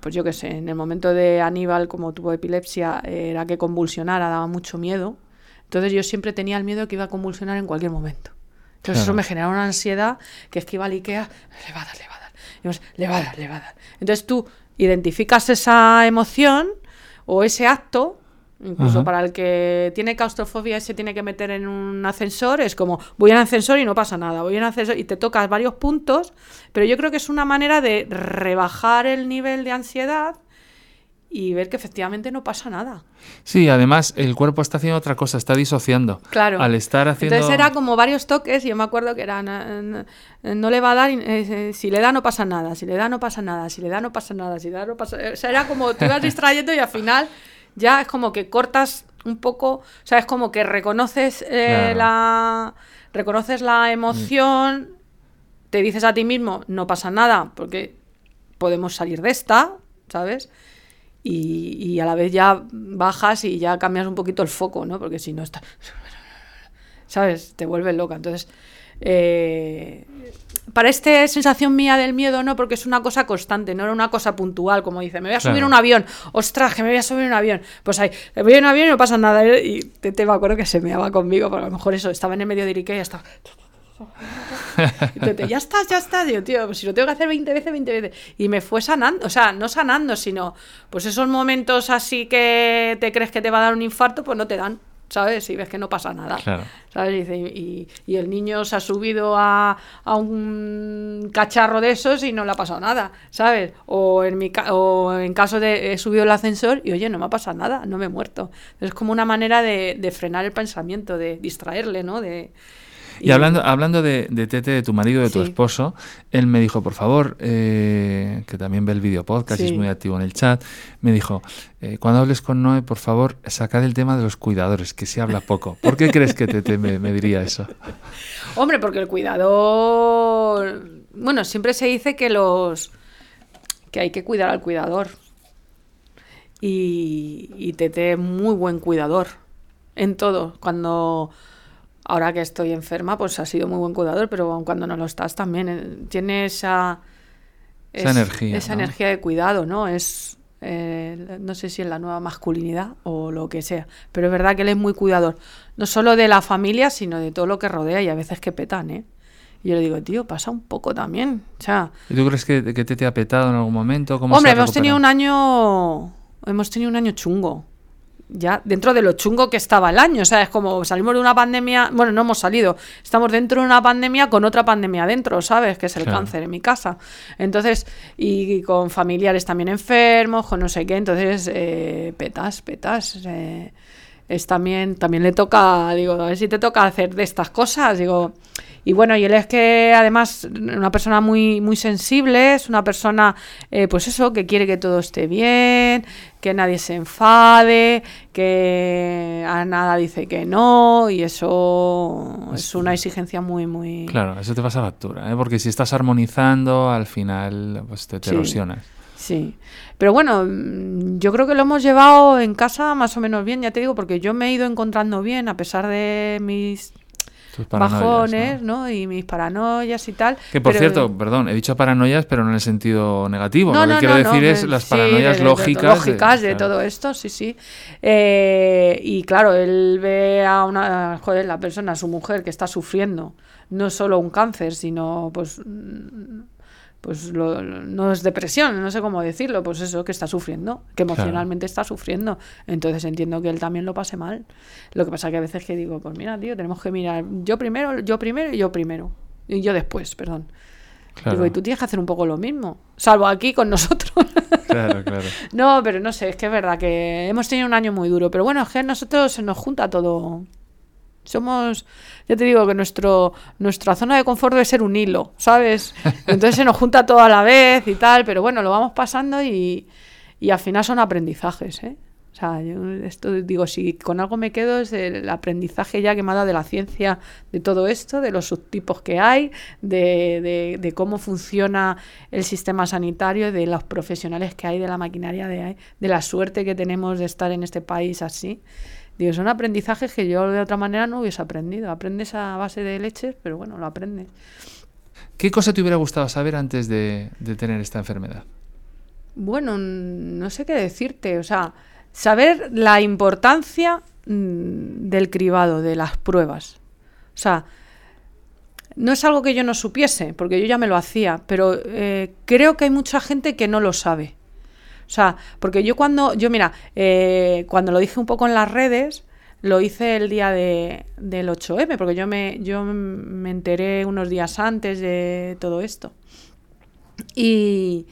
B: pues yo qué sé, en el momento de Aníbal, como tuvo epilepsia, era que convulsionara, daba mucho miedo. Entonces yo siempre tenía el miedo de que iba a convulsionar en cualquier momento. Entonces eso me generaba una ansiedad que es que iba al Ikea, le va a dar, le va a dar, le va a dar, le va a dar. Entonces tú identificas esa emoción o ese acto Incluso para el que tiene claustrofobia y se tiene que meter en un ascensor, es como voy en ascensor y no pasa nada, voy en ascensor y te tocas varios puntos, pero yo creo que es una manera de rebajar el nivel de ansiedad y ver que efectivamente no pasa nada.
A: Sí, además el cuerpo está haciendo otra cosa, está disociando.
B: Claro.
A: Al estar haciendo...
B: Entonces era como varios toques y yo me acuerdo que era, no, le va a dar, eh, eh, si le da no pasa nada, si le da no pasa nada, si le da no pasa nada, si le da no pasa O sea, era como te ibas distrayendo y al final ya es como que cortas un poco, o sea, es como que reconoces eh, la reconoces la emoción, te dices a ti mismo, no pasa nada, porque podemos salir de esta, ¿sabes? Y, a la vez ya bajas y ya cambias un poquito el foco, ¿no? Porque si no está, ¿sabes? Te vuelves loca. Entonces, eh, para esta sensación mía del miedo, no, porque es una cosa constante, no era una cosa puntual, como dice, me voy a subir un avión, ostras, que me voy a subir un avión. Pues ahí, me voy a un avión y no pasa nada. Y te, te me acuerdo que se me daba conmigo, porque a lo mejor eso, estaba en el medio de Irique y estaba... Y ya estás, ya estás. Digo, tío, pues si lo tengo que hacer 20 veces, 20 veces. Y me fue sanando, o sea, no sanando, sino pues esos momentos así que te crees que te va a dar un infarto, pues no te dan. ¿Sabes? Y ves que no pasa nada. ¿sabes? Y, y, el niño se ha subido a, a, un cacharro de esos y no le ha pasado nada, ¿sabes? O en, mi o en caso de he subido el ascensor y oye, no me ha pasado nada, no me he muerto. Es como una manera de, de frenar el pensamiento, de distraerle, ¿no? De,
A: y, hablando, hablando de, de, Tete, de tu marido, de tu esposo, él me dijo, por favor, eh, que también ve el video podcast y es muy activo en el chat, me dijo, eh, cuando hables con Noé, por favor, sacad el tema de los cuidadores, que se habla poco. ¿Por qué crees que Tete me, me diría eso?
B: Hombre, porque el cuidador... Bueno, siempre se dice que los... que hay que cuidar al cuidador. Y, y Tete es muy buen cuidador en todo. Cuando ahora que estoy enferma, pues ha sido muy buen cuidador, pero aun cuando no lo estás también eh, tiene esa,
A: esa energía.
B: Esa energía de cuidado, ¿no? Es, eh, no sé si es la nueva masculinidad o lo que sea, pero es verdad que él es muy cuidador, no solo de la familia, sino de todo lo que rodea y a veces que petan, ¿eh? Y yo le digo, tío, pasa un poco también. O sea,
A: ¿Y tú crees que, que te, ha petado en algún momento?
B: hombre, hemos tenido un año. Hemos tenido un año chungo ya dentro de lo chungo que estaba el año. O sea, es como salimos de una pandemia, bueno, no hemos salido, estamos dentro de una pandemia con otra pandemia dentro, ¿sabes? Que es el cáncer en mi casa. Entonces, y, con familiares también enfermos, con no sé qué, entonces, eh, petas, petas. Eh, es también, también le toca, digo, a ver si te toca hacer de estas cosas, digo. Y bueno, y él es que además una persona muy, muy sensible, es una persona, eh, pues eso, que quiere que todo esté bien, que nadie se enfade, que a nada dice que no, y eso es una exigencia muy, muy...
A: Claro, eso te pasa factura, ¿eh? porque si estás armonizando, al final pues te, erosionas.
B: Sí, pero bueno, mm, yo creo que lo hemos llevado en casa más o menos bien, ya te digo, porque yo me he ido encontrando bien a pesar de mis bajones, ¿no? Y mis paranoias y tal.
A: Que por cierto, perdón, he dicho paranoias, pero no en el sentido negativo. lo que quiero decir es las paranoias lógicas.
B: lógicas de, todo esto, sí, sí. Eh, y claro, él ve a una, joder, la persona, a su mujer, que está sufriendo no solo un cáncer, sino pues pues no es depresión, no sé cómo decirlo, pues eso, que está sufriendo, que emocionalmente está sufriendo. Entonces entiendo que él también lo pase mal. Lo que pasa que a veces que digo, pues mira, tío, tenemos que mirar yo primero, yo primero y yo primero. Y yo después, perdón. Digo, y tú tienes que hacer un poco lo mismo, salvo aquí con nosotros.
A: Claro, claro.
B: no, pero no sé, es que es verdad que hemos tenido un año muy duro, pero bueno, es que nosotros se nos junta todo somos, ya te digo que nuestro, nuestra zona de confort debe ser un hilo, ¿sabes? Entonces se nos junta todo a la vez y tal, pero bueno, lo vamos pasando y, y al final son aprendizajes, ¿eh? O sea, yo esto digo, si con algo me quedo es el aprendizaje ya que me ha dado de la ciencia de todo esto, de los subtipos que hay, de, de, de cómo funciona el sistema sanitario, de los profesionales que hay, de la maquinaria de, de la suerte que tenemos de estar en este país así. Digo, son aprendizajes que yo de otra manera no hubiese aprendido. Aprendes a base de leches, pero bueno, lo aprendes.
A: ¿Qué cosa te hubiera gustado saber antes de, tener esta enfermedad?
B: Bueno, no sé qué decirte. O sea, saber la importancia mm, del cribado, de las pruebas. O sea, no es algo que yo no supiese, porque yo ya me lo hacía, pero eh, creo que hay mucha gente que no lo sabe. O sea, porque yo cuando, yo mira, eh, cuando lo dije un poco en las redes, lo hice el día de, del 8M, porque yo me, yo me enteré unos días antes de todo esto. Y,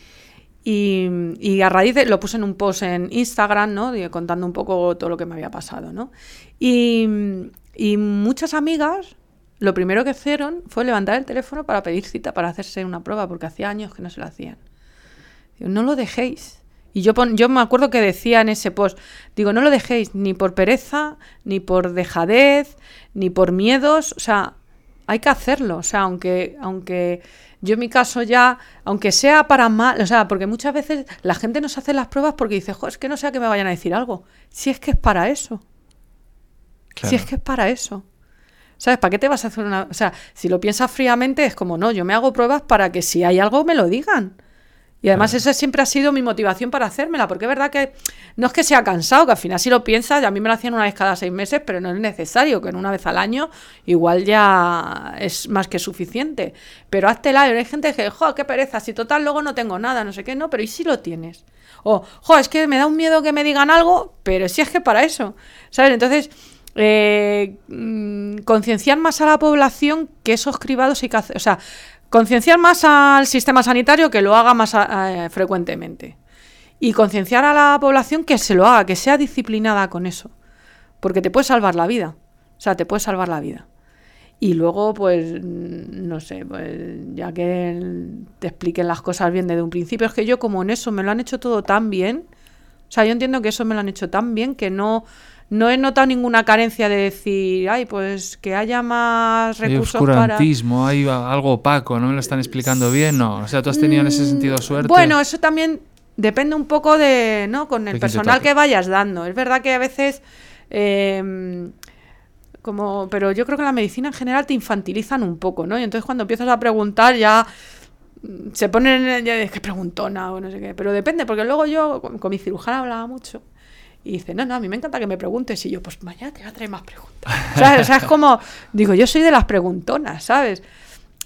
B: y, a raíz de, lo puse en un post en Instagram, ¿no? contando un poco todo lo que me había pasado, ¿no? Y, y muchas amigas lo primero que hicieron fue levantar el teléfono para pedir cita para hacerse una prueba, porque hacía años que no se lo hacían. no lo dejéis. Y yo, yo me acuerdo que decía en ese post, digo, no lo dejéis ni por pereza, ni por dejadez, ni por miedos, o sea, hay que hacerlo, o sea, aunque, aunque yo en mi caso ya, aunque sea para mal, o sea, porque muchas veces la gente nos hace las pruebas porque dice, jo, es que no sea que me vayan a decir algo, si es que es para eso. Si es que es para eso. ¿Sabes? ¿Para qué te vas a hacer una.? O sea, si lo piensas fríamente, es como, no, yo me hago pruebas para que si hay algo me lo digan. Y además esa siempre ha sido mi motivación para hacérmela, porque es verdad que no es que sea cansado, que al final si lo piensas, a mí me lo hacían una vez cada seis meses, pero no es necesario, que en una vez al año igual ya es más que suficiente. Pero hazte la, hay gente que, jo, qué pereza, si total luego no tengo nada, no sé qué, no, pero ¿y si lo tienes? O, jo, es que me da un miedo que me digan algo, pero si es que para eso, ¿sabes? Entonces eh, mm, concienciar más a la población que esos cribados hay que hacer, o sea, concienciar más al sistema sanitario que lo haga más eh, frecuentemente. Y concienciar a la población que se lo haga, que sea disciplinada con eso, porque te puede salvar la vida, o sea, te puede salvar la vida. Y luego, pues, mm, no sé, pues ya que te expliquen las cosas bien desde un principio, es que yo como en eso me lo han hecho todo tan bien, o sea, yo entiendo que eso me lo han hecho tan bien que no, no he notado ninguna carencia de decir, ay, pues que haya más recursos
A: hay oscurantismo, hay algo opaco, no me lo están explicando bien, no. O sea, tú has tenido en ese mm, sentido suerte.
B: Bueno, eso también depende un poco de, ¿no? Con el personal que vayas dando. Es verdad que a veces, em, como, pero yo creo que la medicina en general te infantilizan un poco, ¿no? Y entonces cuando empiezas a preguntar ya mm, se ponen, ya, que preguntona o no sé qué. Pero depende, porque luego yo con mi cirujana hablaba mucho. Y dice, no, no, a mí me encanta que me preguntes. Y yo, pues mañana te voy a traer más preguntas. O sea, es como, digo, yo soy de las preguntonas, ¿sabes?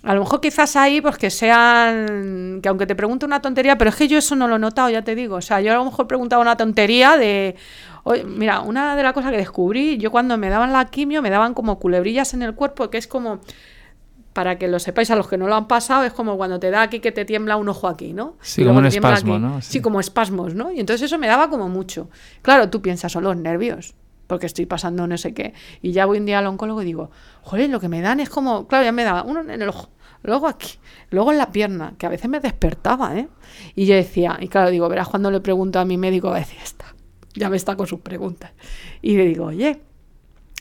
B: A lo mejor quizás ahí, pues que sean, que aunque te pregunte una tontería, pero es que yo eso no lo he notado, ya te digo. O sea, yo a lo mejor preguntaba una tontería de, oye, mira, una de las cosas que descubrí, yo cuando me daban la quimio, me daban como culebrillas en el cuerpo, que es como, para que lo sepáis a los que no lo han pasado, es como cuando te da aquí que te tiembla un ojo aquí, ¿no?
A: Sí, como un espasmo, ¿no?
B: Sí. como espasmos, ¿no? Y entonces eso me daba como mucho. Claro, tú piensas, son los nervios, porque estoy pasando no sé qué. Y ya voy un día al oncólogo y digo, joder, lo que me dan es como, claro, ya me daba uno en el ojo, luego aquí, luego en la pierna, que a veces me despertaba, ¿eh? Y yo decía, y claro, digo, verás cuando le pregunto a mi médico, va a decir, está, ya me está con sus preguntas. Y le digo, oye,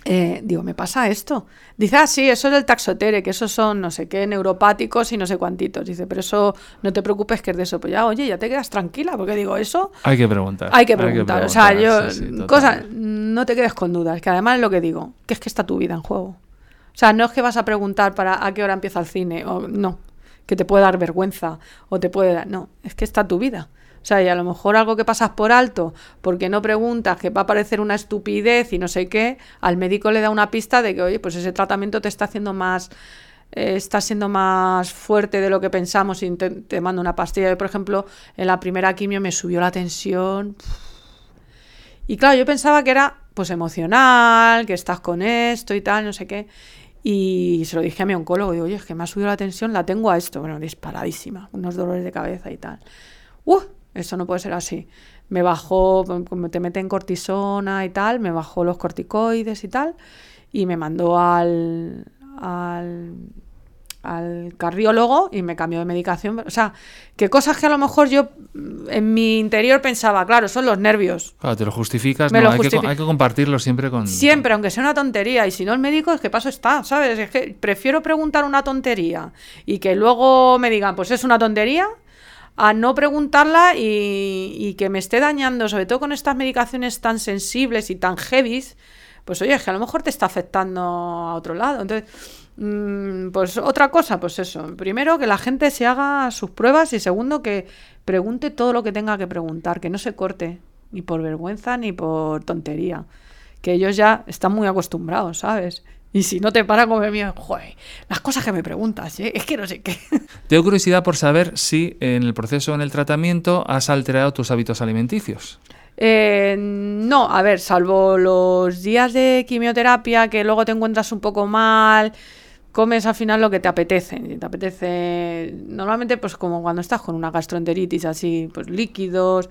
B: eh, digo, me pasa esto. Dice, ah, sí, eso es el taxotere, que esos son no sé qué, neuropáticos y no sé cuantitos. Dice, pero eso no te preocupes que es de eso. Pues ya, oye, ya te quedas tranquila, porque digo, eso.
A: Hay que preguntar.
B: Hay que preguntar. o sea, yo. cosa, no te quedes con dudas, que además es lo que digo, que es que está tu vida en juego. O sea, no es que vas a preguntar para a qué hora empieza el cine, o no, que te puede dar vergüenza, o te puede dar. No, es que está tu vida. O sea, y a lo mejor algo que pasas por alto porque no preguntas, que va a parecer una estupidez y no sé qué, al médico le da una pista de que, oye, pues ese tratamiento te está haciendo más eh, está siendo más fuerte de lo que pensamos y te, mando una pastilla. Yo, por ejemplo, en la primera quimio me subió la tensión. Y claro, yo pensaba que era pues emocional, que estás con esto y tal, no sé qué. Y se lo dije a mi oncólogo, digo, oye, es que me ha subido la tensión, la tengo a esto, bueno, disparadísima, unos dolores de cabeza y tal. ¡Uh! Eso no puede ser así. Me bajó, como te meten cortisona y tal, me bajó los corticoides y tal, y me mandó al, al, al cardiólogo y me cambió de medicación. O sea, que cosas que a lo mejor yo en mi interior pensaba, claro, son los nervios.
A: Claro, te lo justificas, no, hay, que, hay, que, compartirlo siempre con...
B: Siempre, aunque sea una tontería, y si no el médico, es que paso está, ¿sabes? Es que prefiero preguntar una tontería y que luego me digan, pues es una tontería, a no preguntarla y, que me esté dañando, sobre todo con estas medicaciones tan sensibles y tan heavies, pues oye, es que a lo mejor te está afectando a otro lado. Entonces, mm, pues otra cosa, pues eso. Primero, que la gente se haga sus pruebas y segundo, que pregunte todo lo que tenga que preguntar, que no se corte, ni por vergüenza ni por tontería. Que ellos ya están muy acostumbrados, ¿sabes? Y si no te para como mío, joder, las cosas que me preguntas, ¿eh? es que no sé qué.
A: Tengo curiosidad por saber si en el proceso, en el tratamiento, has alterado tus hábitos alimenticios.
B: Eh, no, a ver, salvo los días de quimioterapia que luego te encuentras un poco mal, comes al final lo que te apetece. Te apetece normalmente pues como cuando estás con una gastroenteritis así, pues líquidos, o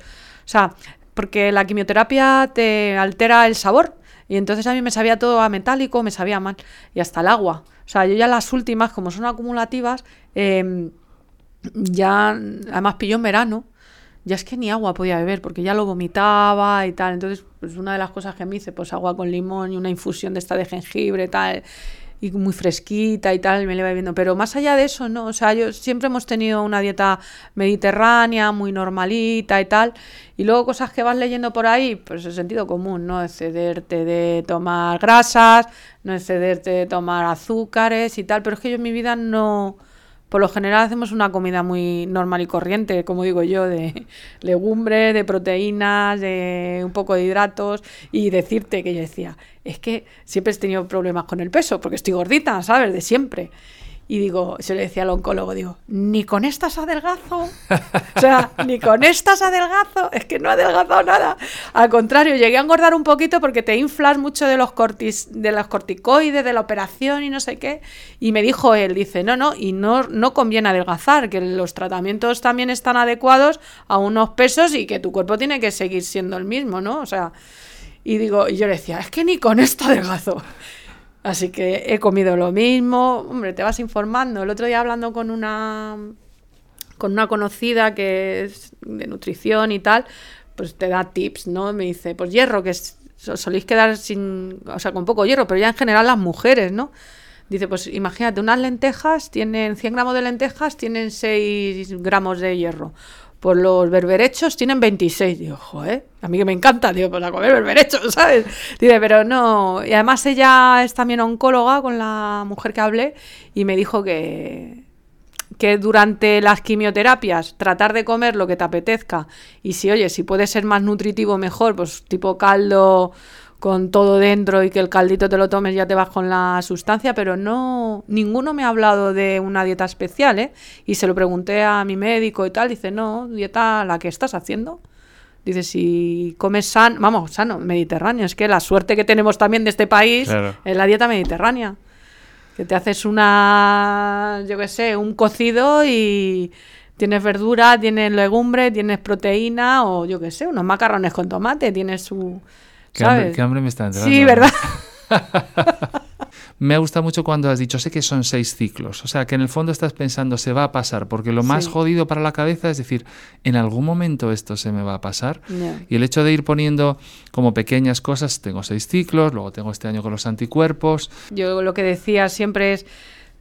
B: sea, porque la quimioterapia te altera el sabor y entonces a mí me sabía todo a metálico, me sabía mal y hasta el agua. O sea, yo ya las últimas, como son acumulativas, em, ya además pilló en verano ya es que ni agua podía beber porque ya lo vomitaba y tal. Entonces, pues una de las cosas que me hice, pues agua con limón y una infusión de esta de jengibre tal, y muy fresquita y tal, me le iba bebiendo. Pero más allá de eso, no, o sea, yo siempre hemos tenido una dieta mediterránea, muy normalita y tal. Y luego cosas que vas leyendo por ahí, pues el sentido común, no excederte de tomar grasas, no excederte de tomar azúcares y tal. Pero es que yo en mi vida no por lo general hacemos una comida muy normal y corriente, como digo yo, de legumbres, de proteínas, de un poco de hidratos y decirte que yo decía, es que siempre he tenido problemas con el peso, porque estoy gordita, ¿sabes? De siempre. Y digo, se le decía al oncólogo, digo, ni con estas adelgazo. O sea, ni con estas adelgazo. Es que no ha adelgazado nada. Al contrario, llegué a engordar un poquito porque te inflas mucho de los, cortis, de los corticoides, de la operación y no sé qué. Y me dijo él, dice, no, no, y no, no conviene adelgazar, que los tratamientos también están adecuados a unos pesos y que tu cuerpo tiene que seguir siendo el mismo, ¿no? O sea, y digo, y yo le decía, es que ni con esto adelgazo. Así que he comido lo mismo. Hombre, te vas informando. El otro día hablando con una con una conocida que es de nutrición y tal, pues te da tips, ¿no? Me dice, pues hierro, que soléis quedar sin, o sea, con poco hierro, pero ya en general las mujeres, ¿no? Dice, pues imagínate, unas lentejas tienen 100 gramos de lentejas, tienen 6 gramos de hierro por los berberechos tienen 26. Digo, joder, a mí que me encanta, digo, pues a comer berberechos, ¿sabes? Dice, pero no. Y además ella es también oncóloga con la mujer que hablé y me dijo que, que durante las quimioterapias tratar de comer lo que te apetezca y si, oye, si puede ser más nutritivo mejor, pues tipo caldo con todo dentro y que el caldito te lo tomes ya te vas con la sustancia, pero no, ninguno me ha hablado de una dieta especial, ¿eh? Y se lo pregunté a mi médico y tal, dice, no, dieta la que estás haciendo. Dice, si comes sano, vamos, sano, mediterráneo, es que la suerte que tenemos también de este país es la dieta mediterránea. Que te haces una, yo qué sé, un cocido y tienes verdura, tienes legumbre, tienes proteína o yo qué sé, unos macarrones con tomate, tienes su
A: ¿Qué hambre, me está entrando?
B: Sí, ¿verdad?
A: me ha gustado mucho cuando has dicho, sé que son seis ciclos, o sea, que en el fondo estás pensando, se va a pasar, porque lo más jodido para la cabeza es decir, en algún momento esto se me va a pasar. Y el hecho de ir poniendo como pequeñas cosas, tengo seis ciclos, luego tengo este año con los anticuerpos.
B: Yo lo que decía siempre es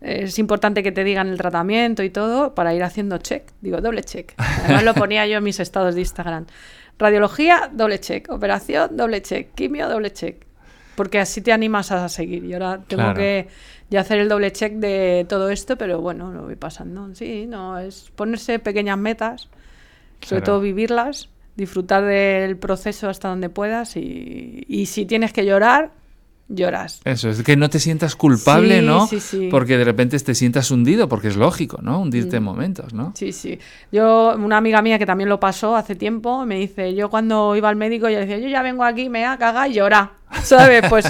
B: es importante que te digan el tratamiento y todo para ir haciendo check, digo doble check. Además lo ponía yo en mis estados de Instagram. Radiología, doble check. Operación, doble check. Quimio, doble check. Porque así te animas a seguir. Y ahora tengo que ya hacer el doble check de todo esto, pero bueno, lo voy pasando. Sí, no, es ponerse pequeñas metas, sobre todo vivirlas, disfrutar del proceso hasta donde puedas y, y si tienes que llorar, lloras.
A: Eso, es que no te sientas culpable, ¿no? Sí, sí. Porque de repente te sientas hundido, porque es lógico, ¿no? Hundirte en mm. momentos, ¿no?
B: Sí, sí. Yo, una amiga mía que también lo pasó hace tiempo, me dice, yo cuando iba al médico, yo decía, yo ya vengo aquí, me a cagar y llorar, ¿sabes? Pues,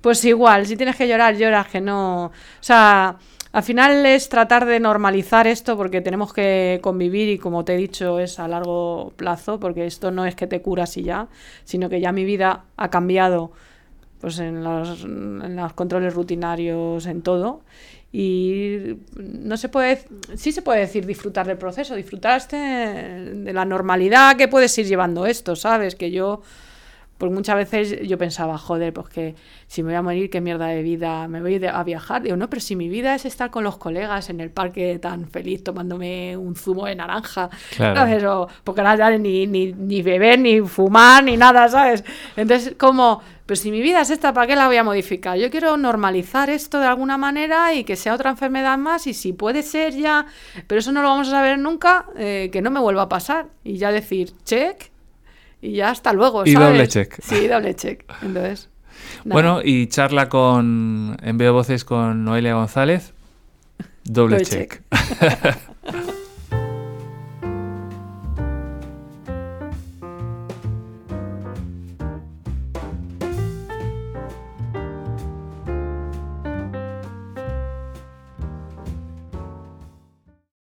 B: pues igual, si tienes que llorar, lloras, que no... O sea... Al final es tratar de normalizar esto porque tenemos que convivir y como te he dicho es a largo plazo porque esto no es que te curas y ya, sino que ya mi vida ha cambiado pues en los, en los controles rutinarios, en todo. Y no se puede, sí se puede decir disfrutar del proceso, disfrutar de la normalidad que puedes ir llevando esto, ¿sabes? Que yo pues muchas veces yo pensaba, joder, pues que si me voy a morir, qué mierda de vida, me voy a viajar. Digo, no, pero si mi vida es estar con los colegas en el parque tan feliz tomándome un zumo de naranja, claro. porque no ya ni, ni, ni beber, ni fumar, ni nada, ¿sabes? Entonces, como, pues si mi vida es esta, ¿para qué la voy a modificar? Yo quiero normalizar esto de alguna manera y que sea otra enfermedad más y si puede ser ya, pero eso no lo vamos a saber nunca, eh, que no me vuelva a pasar y ya decir, check, y ya hasta luego. ¿sabes?
A: Y doble check.
B: Sí, doble check. Entonces. Nada.
A: Bueno, y charla con. Envío voces con Noelia González. Doble, doble check. check.